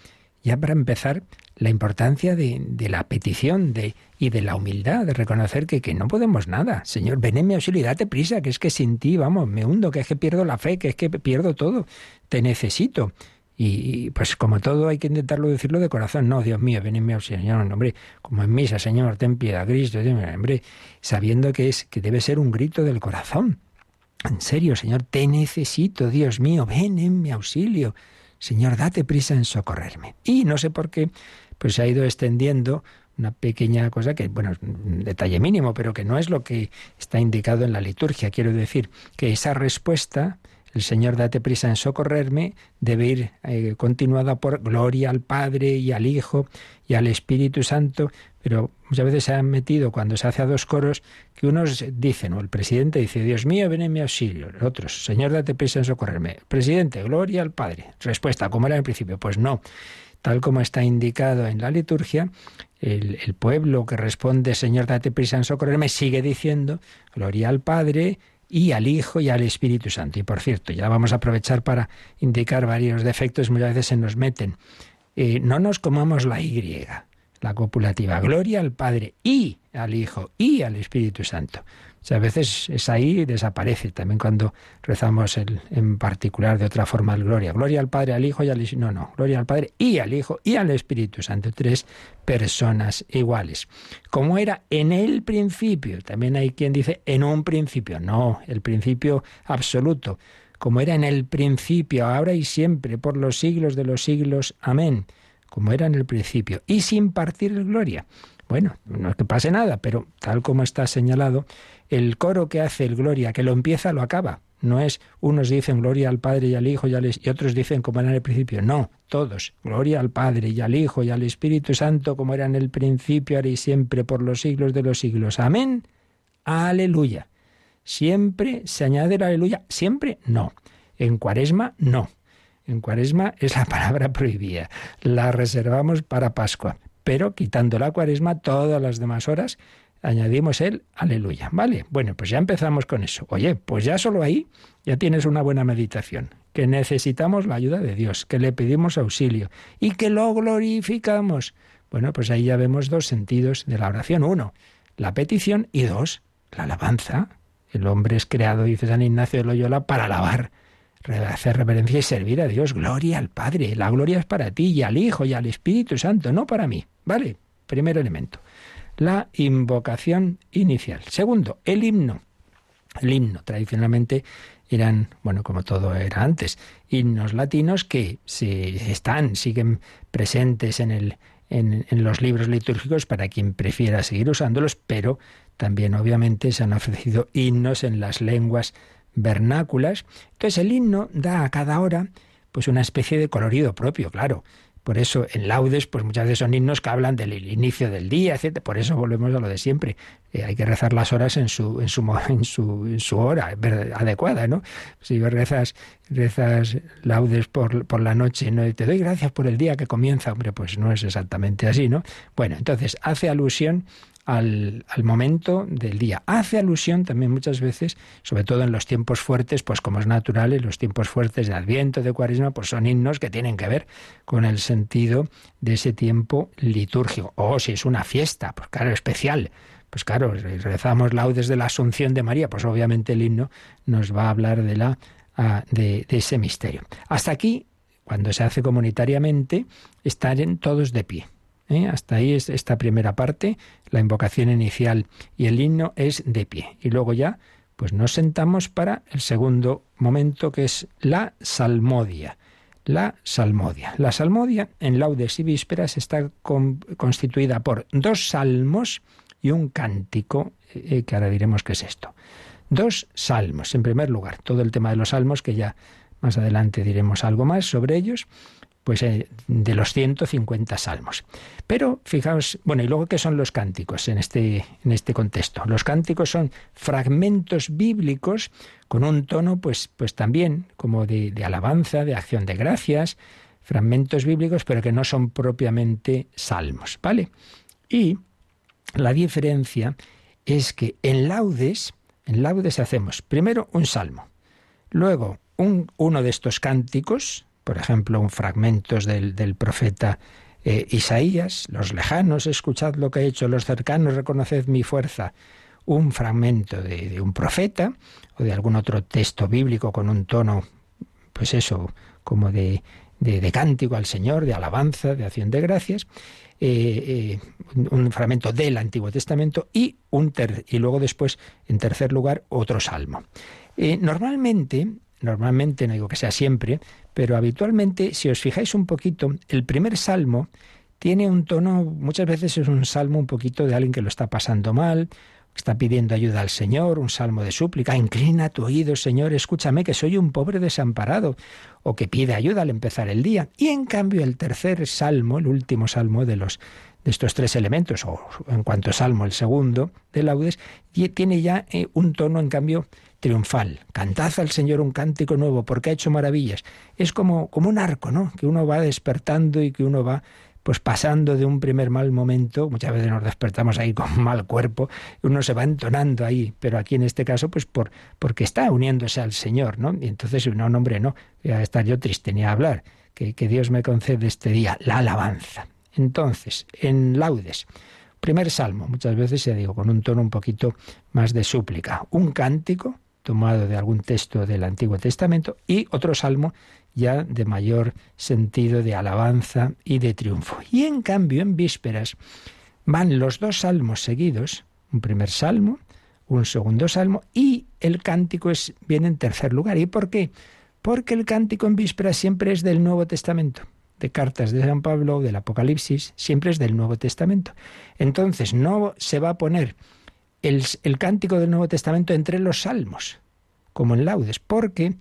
ya para empezar, la importancia de, la petición y de la humildad, de reconocer que, que no podemos nada. Señor, ven en mi auxilio y date prisa, que es que sin ti, vamos, me hundo, que es que pierdo la fe, que es que pierdo todo. Te necesito. Y, pues como todo hay que intentarlo decirlo de corazón. No, Dios mío, ven en mi auxilio, Señor, hombre, como en misa, Señor, ten piedad, Cristo, hombre, sabiendo que es que debe ser un grito del corazón. En serio, Señor, te necesito, Dios mío, ven en mi auxilio. Señor, date prisa en socorrerme. Y no sé por qué, pues se ha ido extendiendo una pequeña cosa que, bueno, un detalle mínimo, pero que no es lo que está indicado en la liturgia. Quiero decir que esa respuesta, el Señor date prisa en socorrerme, debe ir eh, continuada por gloria al Padre y al Hijo y al Espíritu Santo, pero muchas veces se han metido cuando se hace a dos coros que unos dicen, o el presidente dice, Dios mío, ven en mi auxilio. Otros, Señor, date prisa en socorrerme. Presidente, gloria al Padre. Respuesta, como era en principio, pues no. Tal como está indicado en la liturgia, el, el pueblo que responde, Señor, date prisa en socorrerme, sigue diciendo, gloria al Padre, y al Hijo y al Espíritu Santo. Y por cierto, ya vamos a aprovechar para indicar varios defectos, muchas veces se nos meten. Eh, no nos comamos la Y la copulativa. Gloria al Padre y al Hijo y al Espíritu Santo. O sea, a veces es ahí y desaparece también cuando rezamos el, en particular de otra forma el gloria. Gloria al Padre, al Hijo y al No, no, gloria al Padre y al Hijo y al Espíritu Santo. Tres personas iguales. Como era en el principio. También hay quien dice en un principio. No, el principio absoluto. Como era en el principio, ahora y siempre, por los siglos de los siglos. Amén como era en el principio, y sin partir gloria. Bueno, no es que pase nada, pero tal como está señalado, el coro que hace el gloria, que lo empieza, lo acaba. No es unos dicen gloria al Padre y al Hijo y, y otros dicen como era en el principio. No, todos. Gloria al Padre y al Hijo y al Espíritu Santo como era en el principio, ahora y siempre, por los siglos de los siglos. Amén. Aleluya. Siempre se añade la aleluya. Siempre no. En cuaresma no. En cuaresma es la palabra prohibida. La reservamos para Pascua. Pero quitando la cuaresma, todas las demás horas añadimos el aleluya. ¿Vale? Bueno, pues ya empezamos con eso. Oye, pues ya solo ahí ya tienes una buena meditación. Que necesitamos la ayuda de Dios, que le pedimos auxilio y que lo glorificamos. Bueno, pues ahí ya vemos dos sentidos de la oración. Uno, la petición y dos, la alabanza. El hombre es creado, dice San Ignacio de Loyola, para alabar hacer reverencia y servir a Dios. Gloria al Padre. La gloria es para ti y al Hijo y al Espíritu Santo, no para mí. ¿Vale? Primer elemento. La invocación inicial. Segundo, el himno. El himno, tradicionalmente eran, bueno, como todo era antes, himnos latinos que se están, siguen presentes en, el, en, en los libros litúrgicos para quien prefiera seguir usándolos, pero también obviamente se han ofrecido himnos en las lenguas vernáculas. Entonces el himno da a cada hora pues una especie de colorido propio, claro. Por eso en laudes, pues muchas veces son himnos que hablan del inicio del día, etc. Por eso volvemos a lo de siempre. Eh, hay que rezar las horas en su, en su, en su, en su hora adecuada, ¿no? Si rezas, rezas laudes por, por la noche, no te doy gracias por el día que comienza, hombre, pues no es exactamente así, ¿no? Bueno, entonces hace alusión al, momento del día. Hace alusión también muchas veces, sobre todo en los tiempos fuertes, pues como es natural, en los tiempos fuertes de Adviento, de Cuaresma, pues son himnos que tienen que ver con el sentido de ese tiempo litúrgico. O si es una fiesta, pues claro, especial. Pues claro, rezamos laudes de la Asunción de María, pues obviamente el himno nos va a hablar de la de, ese misterio. Hasta aquí, cuando se hace comunitariamente, están todos de pie. ¿Eh? Hasta ahí es esta primera parte, la invocación inicial y el himno es de pie. Y luego ya, pues nos sentamos para el segundo momento que es la salmodia. La salmodia. La salmodia en laudes y vísperas está constituida por dos salmos y un cántico, eh, que ahora diremos qué es esto. Dos salmos, en primer lugar, todo el tema de los salmos, que ya más adelante diremos algo más sobre ellos, pues eh, de los 150 salmos. Pero fijaos, bueno, y luego qué son los cánticos en este, en este contexto. Los cánticos son fragmentos bíblicos con un tono, pues, pues también como de, de alabanza, de acción de gracias, fragmentos bíblicos, pero que no son propiamente salmos, ¿vale? Y la diferencia es que en laudes, en laudes hacemos primero un salmo, luego un, uno de estos cánticos, por ejemplo, un fragmentos del, del profeta eh, Isaías, los lejanos, escuchad lo que he hecho, los cercanos, reconoced mi fuerza, un fragmento de, de, un profeta o de algún otro texto bíblico con un tono, pues eso, como de, de, cántico al Señor, de alabanza, de acción de gracias, eh, eh, un fragmento del Antiguo Testamento y, un ter y luego después, en tercer lugar, otro salmo. Normalmente, normalmente, no digo que sea siempre, pero habitualmente, si os fijáis un poquito, el primer salmo tiene un tono, muchas veces es un salmo un poquito de alguien que lo está pasando mal, está pidiendo ayuda al Señor, un salmo de súplica, inclina tu oído, Señor, escúchame que soy un pobre desamparado, o que pide ayuda al empezar el día. Y en cambio el tercer salmo, el último salmo de los de estos tres elementos, o en cuanto salmo el segundo de laudes, tiene ya eh, un tono en cambio triunfal. Cantad al Señor un cántico nuevo porque ha hecho maravillas. Es como, como un arco, ¿no? Que uno va despertando y que uno va pues pasando de un primer mal momento, muchas veces nos despertamos ahí con mal cuerpo, uno se va entonando ahí, pero aquí en este caso, pues por, porque está uniéndose al Señor, ¿no? Y entonces, no, hombre, no, voy a estar yo triste ni a hablar, que, que Dios me concede este día, la alabanza. Entonces, en laudes, primer salmo, muchas veces se digo con un tono un poquito más de súplica, un cántico tomado de algún texto del Antiguo Testamento y otro salmo ya de mayor sentido de alabanza y de triunfo. Y en cambio, en vísperas van los dos salmos seguidos, un primer salmo, un segundo salmo, y el cántico es, viene en tercer lugar. ¿Y por qué? Porque el cántico en vísperas siempre es del Nuevo Testamento. De cartas de San Pablo, del Apocalipsis, siempre es del Nuevo Testamento. Entonces no se va a poner el, cántico del Nuevo Testamento entre los salmos, como en laudes, porque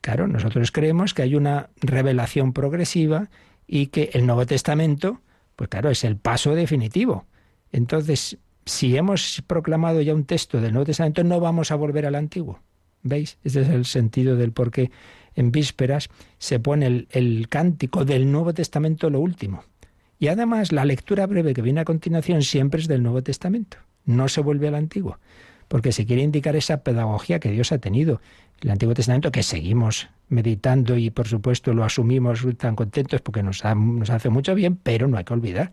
Claro, nosotros creemos que hay una revelación progresiva y que el Nuevo Testamento, pues claro, es el paso definitivo. Entonces, si hemos proclamado ya un texto del Nuevo Testamento, no vamos a volver al Antiguo. ¿Veis? Ese es el sentido del por qué en vísperas se pone el, el cántico del Nuevo Testamento lo último. Y además la lectura breve que viene a continuación siempre es del Nuevo Testamento. No se vuelve al Antiguo porque se quiere indicar esa pedagogía que Dios ha tenido el Antiguo Testamento, que seguimos meditando y por supuesto lo asumimos tan contentos porque nos, hace mucho bien, pero no hay que olvidar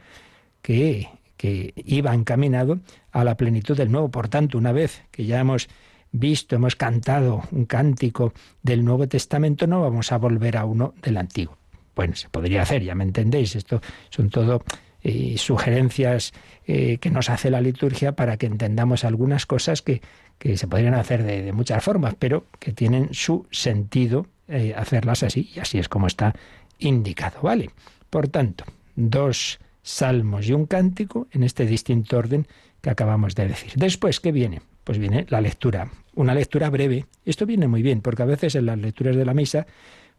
que, que iba encaminado a la plenitud del Nuevo. Por tanto, una vez que ya hemos visto, hemos cantado un cántico del Nuevo Testamento, no vamos a volver a uno del Antiguo. Bueno, se podría hacer, ya me entendéis, esto son todo eh, sugerencias eh, que nos hace la liturgia para que entendamos algunas cosas que, que se podrían hacer de, muchas formas, pero que tienen su sentido eh, hacerlas así, y así es como está indicado, ¿vale? Por tanto, dos salmos y un cántico en este distinto orden que acabamos de decir. Después, ¿qué viene? Pues viene la lectura, una lectura breve. Esto viene muy bien, porque a veces en las lecturas de la misa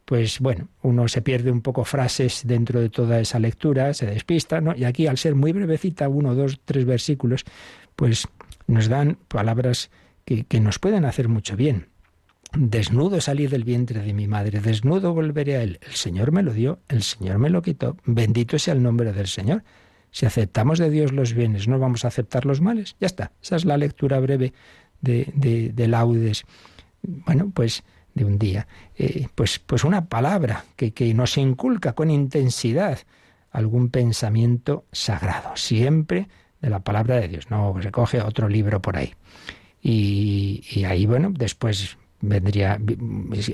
pues bueno, uno se pierde un poco frases dentro de toda esa lectura, se despista, ¿no? Y aquí, al ser muy brevecita, uno, dos, tres versículos, pues nos dan palabras que, que nos pueden hacer mucho bien. Desnudo salí del vientre de mi madre, desnudo volveré a él. El Señor me lo dio, el Señor me lo quitó. Bendito sea el nombre del Señor. Si aceptamos de Dios los bienes, ¿no vamos a aceptar los males? Ya está. Esa es la lectura breve de, de, de laudes. Bueno, pues de un día, eh, pues, pues una palabra que, que nos inculca con intensidad algún pensamiento sagrado, siempre de la palabra de Dios, no recoge otro libro por ahí. Y, y, ahí, bueno, después vendría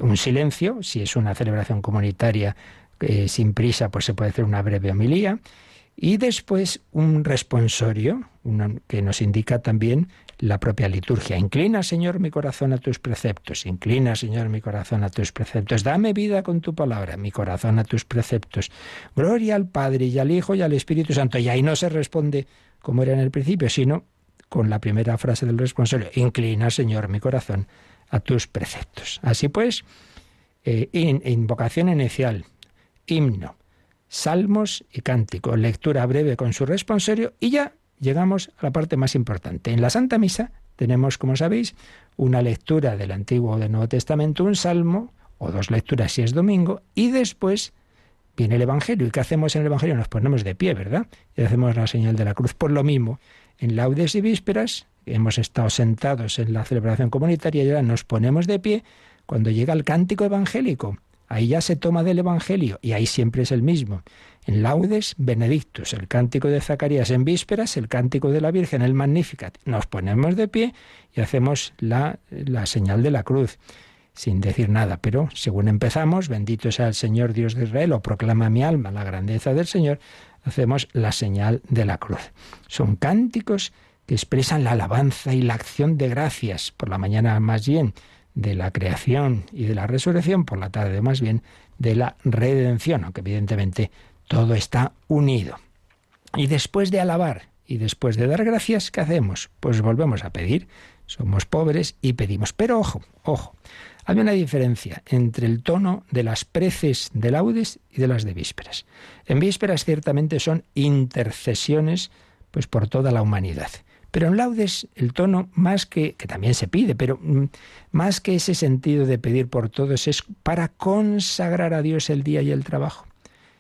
un silencio, si es una celebración comunitaria eh, sin prisa, pues se puede hacer una breve homilía, y después un responsorio, que nos indica también la propia liturgia. Inclina, Señor, mi corazón a tus preceptos. Inclina, Señor, mi corazón a tus preceptos. Dame vida con tu palabra, mi corazón a tus preceptos. Gloria al Padre y al Hijo y al Espíritu Santo. Y ahí no se responde como era en el principio, sino con la primera frase del responsorio. Inclina, Señor, mi corazón a tus preceptos. Así pues, eh, invocación inicial, himno, salmos y cántico, lectura breve con su responsorio y ya llegamos a la parte más importante. En la Santa Misa tenemos, como sabéis, una lectura del Antiguo o del Nuevo Testamento, un salmo o dos lecturas si es domingo y después viene el Evangelio. ¿Y qué hacemos en el Evangelio? Nos ponemos de pie, ¿verdad? Y hacemos la señal de la cruz. Por lo mismo, en laudes y vísperas hemos estado sentados en la celebración comunitaria y ahora nos ponemos de pie cuando llega el cántico evangélico. Ahí ya se toma del Evangelio y ahí siempre es el mismo. En laudes, Benedictus, el cántico de Zacarías. En vísperas, el cántico de la Virgen, el Magnificat. Nos ponemos de pie y hacemos la, la señal de la cruz sin decir nada, pero según empezamos, bendito sea el Señor Dios de Israel, o proclama mi alma la grandeza del Señor, hacemos la señal de la cruz. Son cánticos que expresan la alabanza y la acción de gracias, por la mañana más bien de la creación y de la resurrección, por la tarde más bien de la redención, aunque evidentemente todo está unido. Y después de alabar y después de dar gracias, ¿qué hacemos? Pues volvemos a pedir. Somos pobres y pedimos. Pero ojo, ojo, hay una diferencia entre el tono de las preces de laudes y de las de vísperas. En vísperas ciertamente son intercesiones pues por toda la humanidad. Pero en laudes el tono más que que también se pide, pero mm, más que ese sentido de pedir por todos es para consagrar a Dios el día y el trabajo.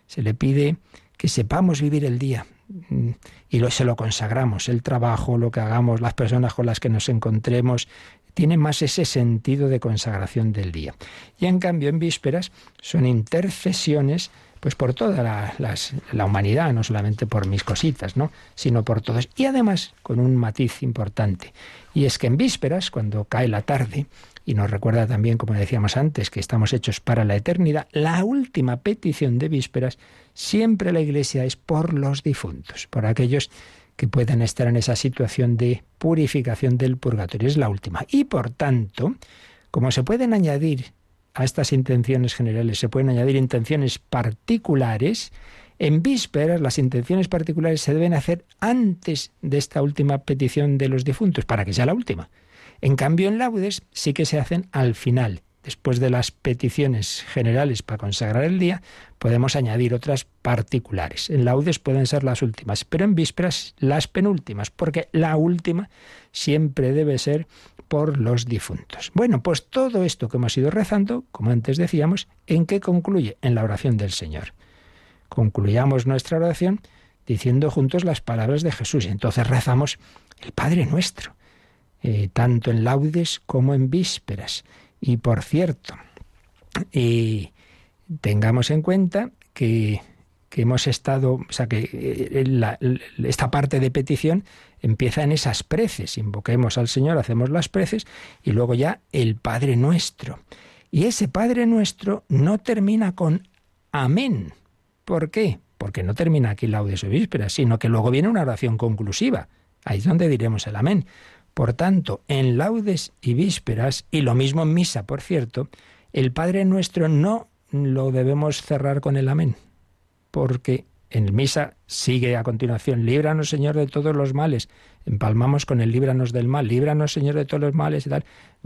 Se le pide que sepamos vivir el día mm, y lo, se lo consagramos, el trabajo, lo que hagamos, las personas con las que nos encontremos, tiene más ese sentido de consagración del día. Y en cambio en vísperas son intercesiones pues por toda la, la, humanidad, no solamente por mis cositas, ¿no? sino por todos. Y además con un matiz importante, y es que en vísperas, cuando cae la tarde, y nos recuerda también, como decíamos antes, que estamos hechos para la eternidad, la última petición de vísperas, siempre la Iglesia es por los difuntos, por aquellos que pueden estar en esa situación de purificación del purgatorio. Es la última. Y por tanto, como se pueden añadir a estas intenciones generales, se pueden añadir intenciones particulares, en vísperas las intenciones particulares se deben hacer antes de esta última petición de los difuntos, para que sea la última. En cambio, en laudes sí que se hacen al final. Después de las peticiones generales para consagrar el día, podemos añadir otras particulares. En laudes pueden ser las últimas, pero en vísperas las penúltimas, porque la última siempre debe ser por los difuntos. Bueno, pues todo esto que hemos ido rezando, como antes decíamos, ¿en qué concluye? En la oración del Señor. Concluyamos nuestra oración diciendo juntos las palabras de Jesús y entonces rezamos el Padre nuestro, eh, tanto en laudes como en vísperas. Y por cierto, y tengamos en cuenta que, hemos estado, o sea, que eh, esta parte de petición empieza en esas preces. Invoquemos al Señor, hacemos las preces y luego ya el Padre nuestro. Y ese Padre nuestro no termina con amén. ¿Por qué? Porque no termina aquí laudes o vísperas, sino que luego viene una oración conclusiva. Ahí es donde diremos el amén. Por tanto, en laudes y vísperas, y lo mismo en misa, por cierto, el Padre nuestro no lo debemos cerrar con el amén, porque en misa sigue a continuación, líbranos Señor de todos los males. Empalmamos con el líbranos del mal, líbranos Señor de todos los males y tal.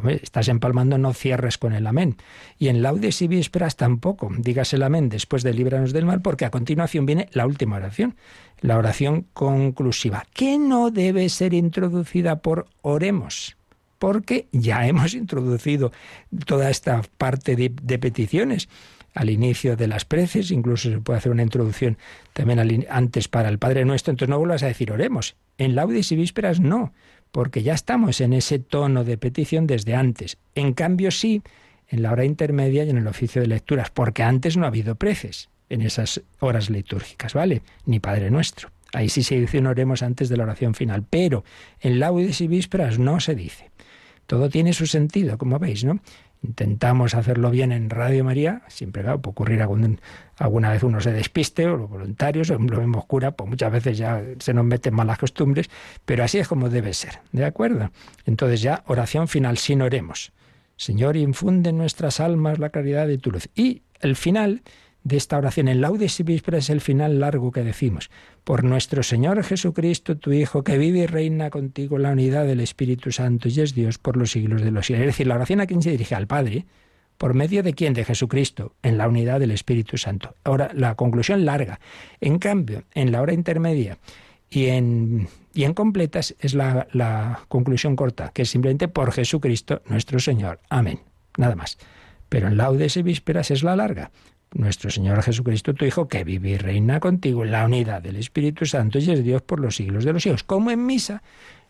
Estás empalmando, no cierres con el amén. Y en laudes y vísperas tampoco, digas el amén después de líbranos del mal, porque a continuación viene la última oración, la oración conclusiva, que no debe ser introducida por oremos porque ya hemos introducido toda esta parte de, de peticiones al inicio de las preces, incluso se puede hacer una introducción también antes para el Padre Nuestro, entonces no vuelvas a decir oremos. En laudes y vísperas no, porque ya estamos en ese tono de petición desde antes. En cambio sí, en la hora intermedia y en el oficio de lecturas, porque antes no ha habido preces en esas horas litúrgicas, ¿vale? Ni Padre Nuestro. Ahí sí se dice un oremos antes de la oración final, pero en laudes y vísperas no se dice. Todo tiene su sentido, como veis, ¿no? Intentamos hacerlo bien en Radio María, siempre claro, puede ocurrir alguna vez uno se despiste, o los voluntarios, lo mismo cura, pues muchas veces ya se nos meten malas costumbres, pero así es como debe ser, ¿de acuerdo? Entonces ya oración final, sin oremos. Señor, infunde en nuestras almas la claridad de tu luz. Y el final de esta oración en laudes y vísperas es el final largo que decimos. Por nuestro Señor Jesucristo, tu Hijo, que vive y reina contigo en la unidad del Espíritu Santo y es Dios por los siglos de los siglos. Es decir, la oración a quien se dirige al Padre, ¿por medio de quién? De Jesucristo, en la unidad del Espíritu Santo. Ahora, la conclusión larga. En cambio, en la hora intermedia y en, y en completas es la, la conclusión corta, que es simplemente por Jesucristo nuestro Señor. Amén. Nada más. Pero en laudes y vísperas es la larga nuestro Señor Jesucristo, tu Hijo, que vive y reina contigo en la unidad del Espíritu Santo y es Dios por los siglos de los siglos. Como en misa,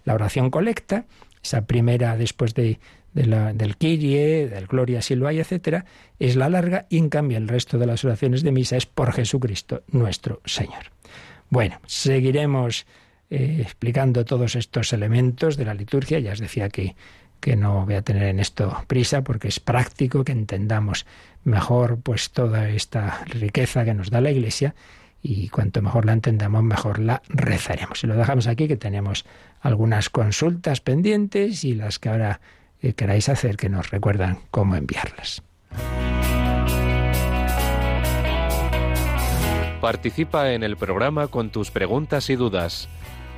la oración colecta, esa primera después de, del Kyrie, del Gloria si lo hay, etcétera, es la larga y en cambio el resto de las oraciones de misa es por Jesucristo nuestro Señor. Bueno, seguiremos eh, explicando todos estos elementos de la liturgia. Ya os decía que que no voy a tener en esto prisa porque es práctico que entendamos mejor pues toda esta riqueza que nos da la Iglesia y cuanto mejor la entendamos mejor la rezaremos. Y lo dejamos aquí que tenemos algunas consultas pendientes y las que ahora eh, queráis hacer que nos recuerdan cómo enviarlas. Participa en el programa con tus preguntas y dudas.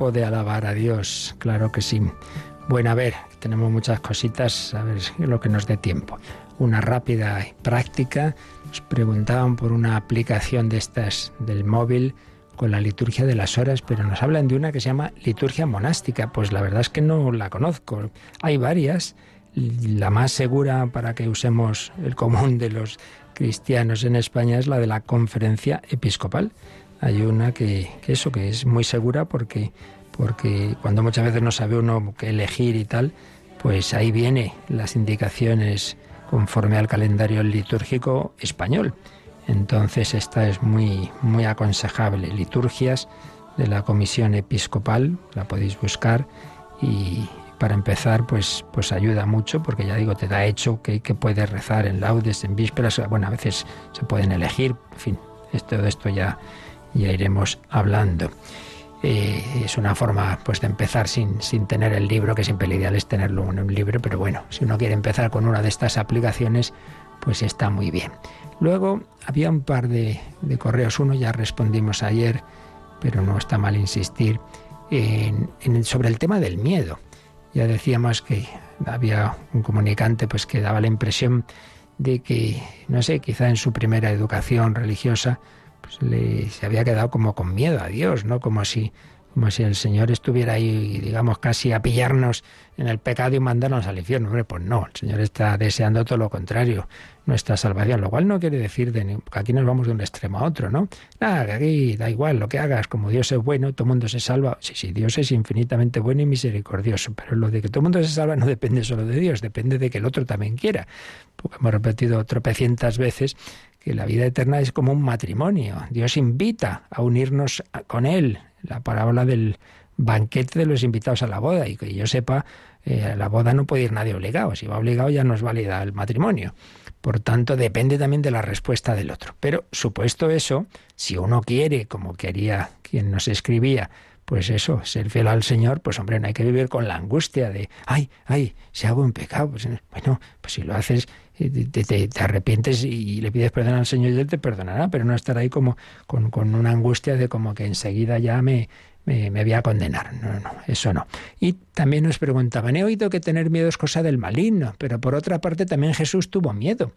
De alabar a Dios, claro que sí. Bueno, a ver, tenemos muchas cositas, a ver lo que nos dé tiempo. Una rápida y práctica. Nos preguntaban por una aplicación de estas del móvil con la liturgia de las horas, pero nos hablan de una que se llama liturgia monástica. Pues la verdad es que no la conozco. Hay varias. La más segura para que usemos el común de los cristianos en España es la de la conferencia episcopal hay una que, eso, que es muy segura porque, porque cuando muchas veces no sabe uno qué elegir y tal, pues ahí viene las indicaciones conforme al calendario litúrgico español. Entonces esta es muy, muy aconsejable. Liturgias de la Comisión Episcopal, la podéis buscar y para empezar pues, pues ayuda mucho porque ya digo, te da hecho que, que puedes rezar en laudes, en vísperas, bueno, a veces se pueden elegir, en fin, esto, esto ya ya iremos hablando. Eh, es una forma pues de empezar sin, sin, tener el libro, que siempre lo ideal es tenerlo en un libro, pero bueno, si uno quiere empezar con una de estas aplicaciones, pues está muy bien. Luego había un par de, correos, uno ya respondimos ayer, pero no está mal insistir, sobre el tema del miedo. Ya decíamos que había un comunicante pues que daba la impresión de que, no sé, quizá en su primera educación religiosa, le, se había quedado como con miedo a Dios, ¿no? Como si como si el Señor estuviera ahí, digamos, casi a pillarnos en el pecado y mandarnos al infierno. Hombre, pues no, el Señor está deseando todo lo contrario, nuestra salvación, lo cual no quiere decir de, que aquí nos vamos de un extremo a otro, ¿no? Nada, que aquí da igual lo que hagas, como Dios es bueno, todo mundo se salva. Sí, sí, Dios es infinitamente bueno y misericordioso, pero lo de que todo mundo se salva no depende solo de Dios, depende de que el otro también quiera. Porque hemos repetido tropecientas veces que la vida eterna es como un matrimonio. Dios invita a unirnos con Él. La parábola del banquete de los invitados a la boda. Y que yo sepa, eh, a la boda no puede ir nadie obligado. Si va obligado ya no es válida el matrimonio. Por tanto, depende también de la respuesta del otro. Pero supuesto eso, si uno quiere, como quería quien nos escribía, pues eso, ser fiel al Señor, pues hombre, no hay que vivir con la angustia de, ay, ay, si hago un pecado, pues bueno, pues si lo haces te, te, arrepientes y le pides perdón al Señor y Él te perdonará, pero no estar ahí como con, con una angustia de como que enseguida ya me, me, me, voy a condenar. No, no, eso no. Y también nos preguntaban, he oído que tener miedo es cosa del maligno, pero por otra parte también Jesús tuvo miedo.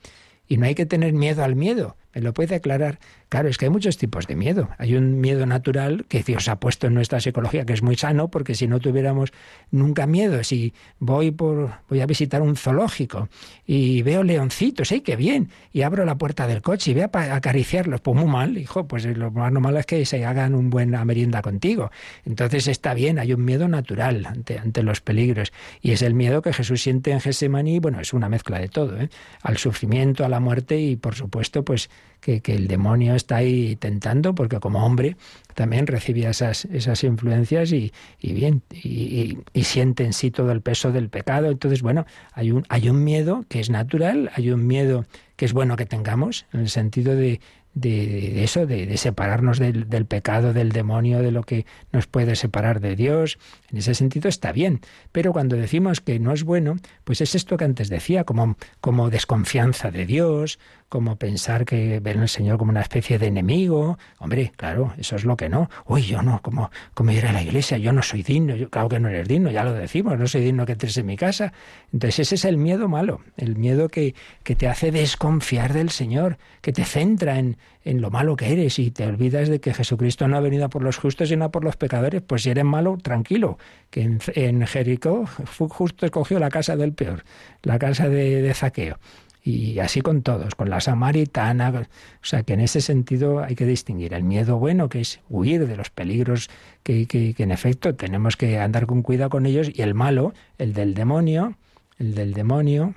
Y no hay que tener miedo al miedo. ¿Me lo puede aclarar? Claro, es que hay muchos tipos de miedo. Hay un miedo natural que Dios ha puesto en nuestra psicología, que es muy sano, porque si no tuviéramos nunca miedo, si voy por voy a visitar un zoológico y veo leoncitos, ¡ay, qué bien! Y abro la puerta del coche y voy a acariciarlos, pues muy mal, hijo, pues lo más normal es que se hagan un buena merienda contigo. Entonces está bien, hay un miedo natural ante, ante los peligros. Y es el miedo que Jesús siente en Gesemaní, bueno, es una mezcla de todo, ¿eh? al sufrimiento, a la muerte y por supuesto, pues que, el demonio está ahí tentando, porque como hombre también recibía esas, esas influencias y, bien, y, siente en sí todo el peso del pecado. Entonces, bueno, hay un, hay un miedo que es natural, hay un miedo que es bueno que tengamos, en el sentido de, de, eso, de, separarnos del, del, pecado, del demonio, de lo que nos puede separar de Dios. En ese sentido está bien. Pero cuando decimos que no es bueno, pues es esto que antes decía, como, como desconfianza de Dios, como pensar que ven al Señor como una especie de enemigo. Hombre, claro, eso es lo que no. Uy, yo no, como, como ir a la iglesia, yo no soy digno, yo claro que no eres digno, ya lo decimos, no soy digno que entres en mi casa. Entonces ese es el miedo malo, el miedo que, que te hace desconfiar del Señor, que te centra en, en lo malo que eres y te olvidas de que Jesucristo no ha venido por los justos sino por los pecadores. Pues si eres malo, tranquilo, que en, en Jericó justo escogió la casa del peor, la casa de, de Zaqueo y así con todos, con la samaritana. O sea que en ese sentido hay que distinguir el miedo bueno, que es huir de los peligros que, que, en efecto tenemos que andar con cuidado con ellos, y el malo, el del demonio, el del demonio,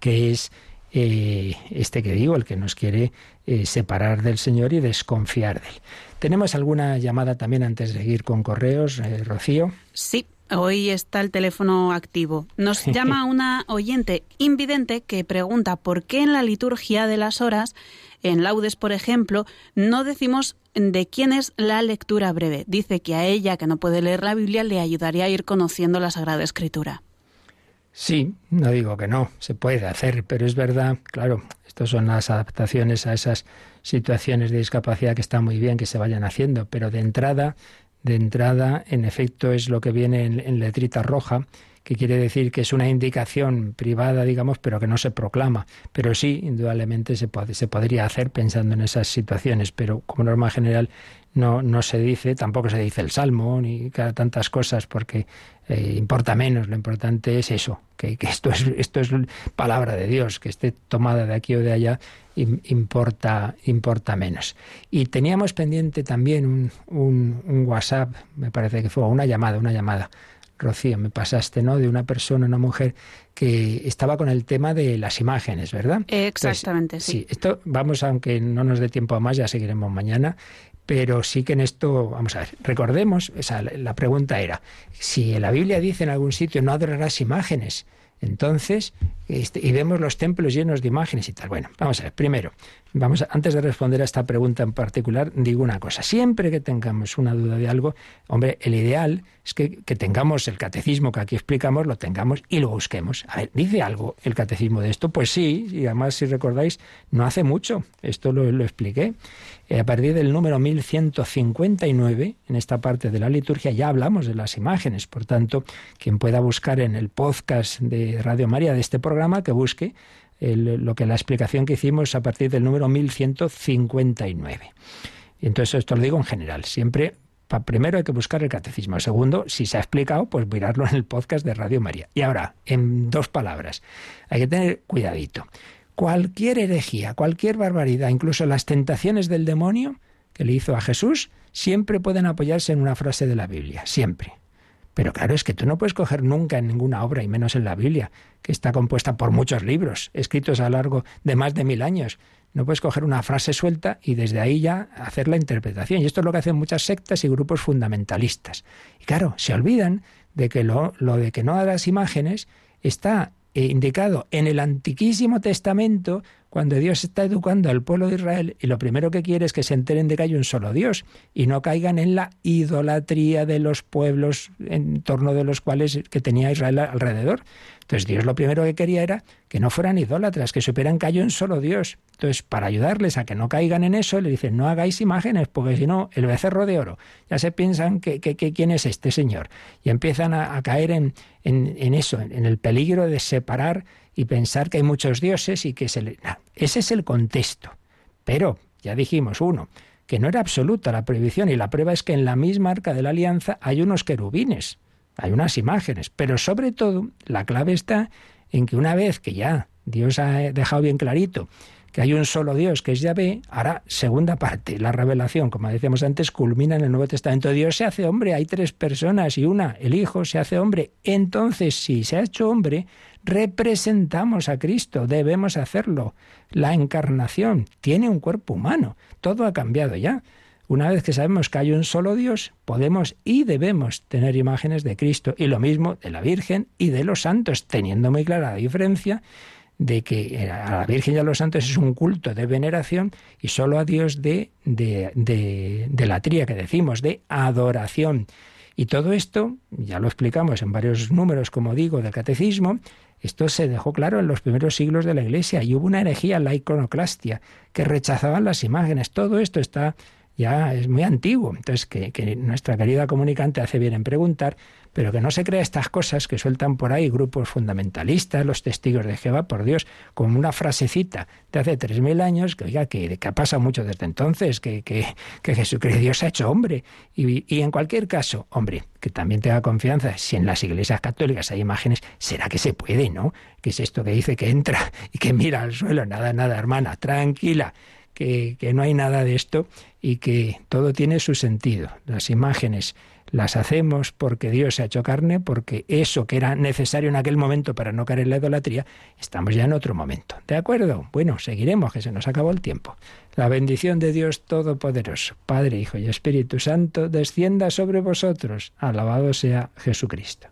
que es eh, este que digo, el que nos quiere eh, separar del Señor y desconfiar de él. ¿Tenemos alguna llamada también antes de seguir con correos, eh, Rocío? Sí, Hoy está el teléfono activo. Nos llama una oyente invidente que pregunta por qué en la liturgia de las horas, en laudes, por ejemplo, no decimos de quién es la lectura breve. Dice que a ella, que no puede leer la Biblia, le ayudaría a ir conociendo la Sagrada Escritura. Sí, no digo que no, se puede hacer, pero es verdad, claro, estas son las adaptaciones a esas situaciones de discapacidad que están muy bien que se vayan haciendo, pero de entrada de entrada, en efecto, es lo que viene en, letrita roja, que quiere decir que es una indicación privada, digamos, pero que no se proclama. Pero sí, indudablemente se, puede, se podría hacer pensando en esas situaciones, pero como norma general no, no se dice, tampoco se dice el salmo ni tantas cosas, porque eh, importa menos. Lo importante es eso, que, esto, es, esto es palabra de Dios, que esté tomada de aquí o de allá importa, importa menos. Y teníamos pendiente también un, un, un WhatsApp, me parece que fue una llamada, una llamada. Rocío, me pasaste, ¿no? De una persona, una mujer que estaba con el tema de las imágenes, ¿verdad? Exactamente, sí. Sí, esto vamos, aunque no nos dé tiempo a más, ya seguiremos mañana pero sí que en esto, vamos a ver, recordemos, esa, la pregunta era, si la Biblia dice en algún sitio no adorarás imágenes, entonces, este, y vemos los templos llenos de imágenes y tal. Bueno, vamos a ver, primero, Vamos, antes de responder a esta pregunta en particular, digo una cosa. Siempre que tengamos una duda de algo, hombre, el ideal es que, tengamos el catecismo que aquí explicamos, lo tengamos y lo busquemos. A ver, ¿dice algo el catecismo de esto? Pues sí, y además, si recordáis, no hace mucho. Esto lo, expliqué. Eh, a partir del número 1159, en esta parte de la liturgia, ya hablamos de las imágenes. Por tanto, quien pueda buscar en el podcast de Radio María de este programa, que busque lo que la explicación que hicimos a partir del número 1159. Y entonces esto lo digo en general, siempre primero hay que buscar el catecismo. Segundo, si se ha explicado, pues mirarlo en el podcast de Radio María. Y ahora, en dos palabras, hay que tener cuidadito. Cualquier herejía, cualquier barbaridad, incluso las tentaciones del demonio que le hizo a Jesús, siempre pueden apoyarse en una frase de la Biblia, siempre. Pero claro, es que tú no puedes coger nunca en ninguna obra, y menos en la Biblia, que está compuesta por muchos libros, escritos a lo largo de más de mil años. No puedes coger una frase suelta y desde ahí ya hacer la interpretación. Y esto es lo que hacen muchas sectas y grupos fundamentalistas. Y claro, se olvidan de que lo, lo de que no hagas imágenes está indicado en el Antiquísimo Testamento cuando Dios está educando al pueblo de Israel y lo primero que quiere es que se enteren de que hay un solo Dios y no caigan en la idolatría de los pueblos en torno de los cuales que tenía Israel alrededor. Entonces Dios lo primero que quería era que no fueran idólatras, que supieran que hay un solo Dios. Entonces, para ayudarles a que no caigan en eso, le dicen, no hagáis imágenes, porque si no, el becerro de oro, ya se piensan que, quién es este Señor. Y empiezan a, caer en, en, eso, en el peligro de separar y pensar que hay muchos dioses y que se le... ese es el contexto. Pero, ya dijimos, uno, que no era absoluta la prohibición y la prueba es que en la misma arca de la alianza hay unos querubines, hay unas imágenes, pero sobre todo la clave está en que una vez que ya Dios ha dejado bien clarito que hay un solo Dios, que es Yahvé, ahora, segunda parte, la revelación, como decíamos antes, culmina en el Nuevo Testamento. Dios se hace hombre, hay tres personas y una, el Hijo, se hace hombre. Entonces, si se ha hecho hombre, representamos a Cristo, debemos hacerlo. La encarnación tiene un cuerpo humano, todo ha cambiado ya. Una vez que sabemos que hay un solo Dios, podemos y debemos tener imágenes de Cristo y lo mismo de la Virgen y de los santos, teniendo muy clara la diferencia de que a la Virgen y a los santos es un culto de veneración y solo a Dios de, de, de, de la tría que decimos, de adoración. Y todo esto, ya lo explicamos en varios números, como digo, del catecismo, esto se dejó claro en los primeros siglos de la Iglesia y hubo una herejía, la iconoclastia, que rechazaban las imágenes. Todo esto está ya es muy antiguo. Entonces, que, nuestra querida comunicante hace bien en preguntar, pero que no se crea estas cosas que sueltan por ahí grupos fundamentalistas, los testigos de Jehová, por Dios, como una frasecita de hace tres mil años, que oiga, que, ha pasado mucho desde entonces, que, que, que Jesucristo Dios ha hecho hombre. Y, y en cualquier caso, hombre, que también tenga confianza, si en las iglesias católicas hay imágenes, será que se puede, ¿no? ¿Qué es esto que dice que entra y que mira al suelo? Nada, nada, hermana, tranquila que, no hay nada de esto y que todo tiene su sentido. Las imágenes las hacemos porque Dios se ha hecho carne, porque eso que era necesario en aquel momento para no caer en la idolatría, estamos ya en otro momento. ¿De acuerdo? Bueno, seguiremos, que se nos acabó el tiempo. La bendición de Dios Todopoderoso, Padre, Hijo y Espíritu Santo, descienda sobre vosotros. Alabado sea Jesucristo.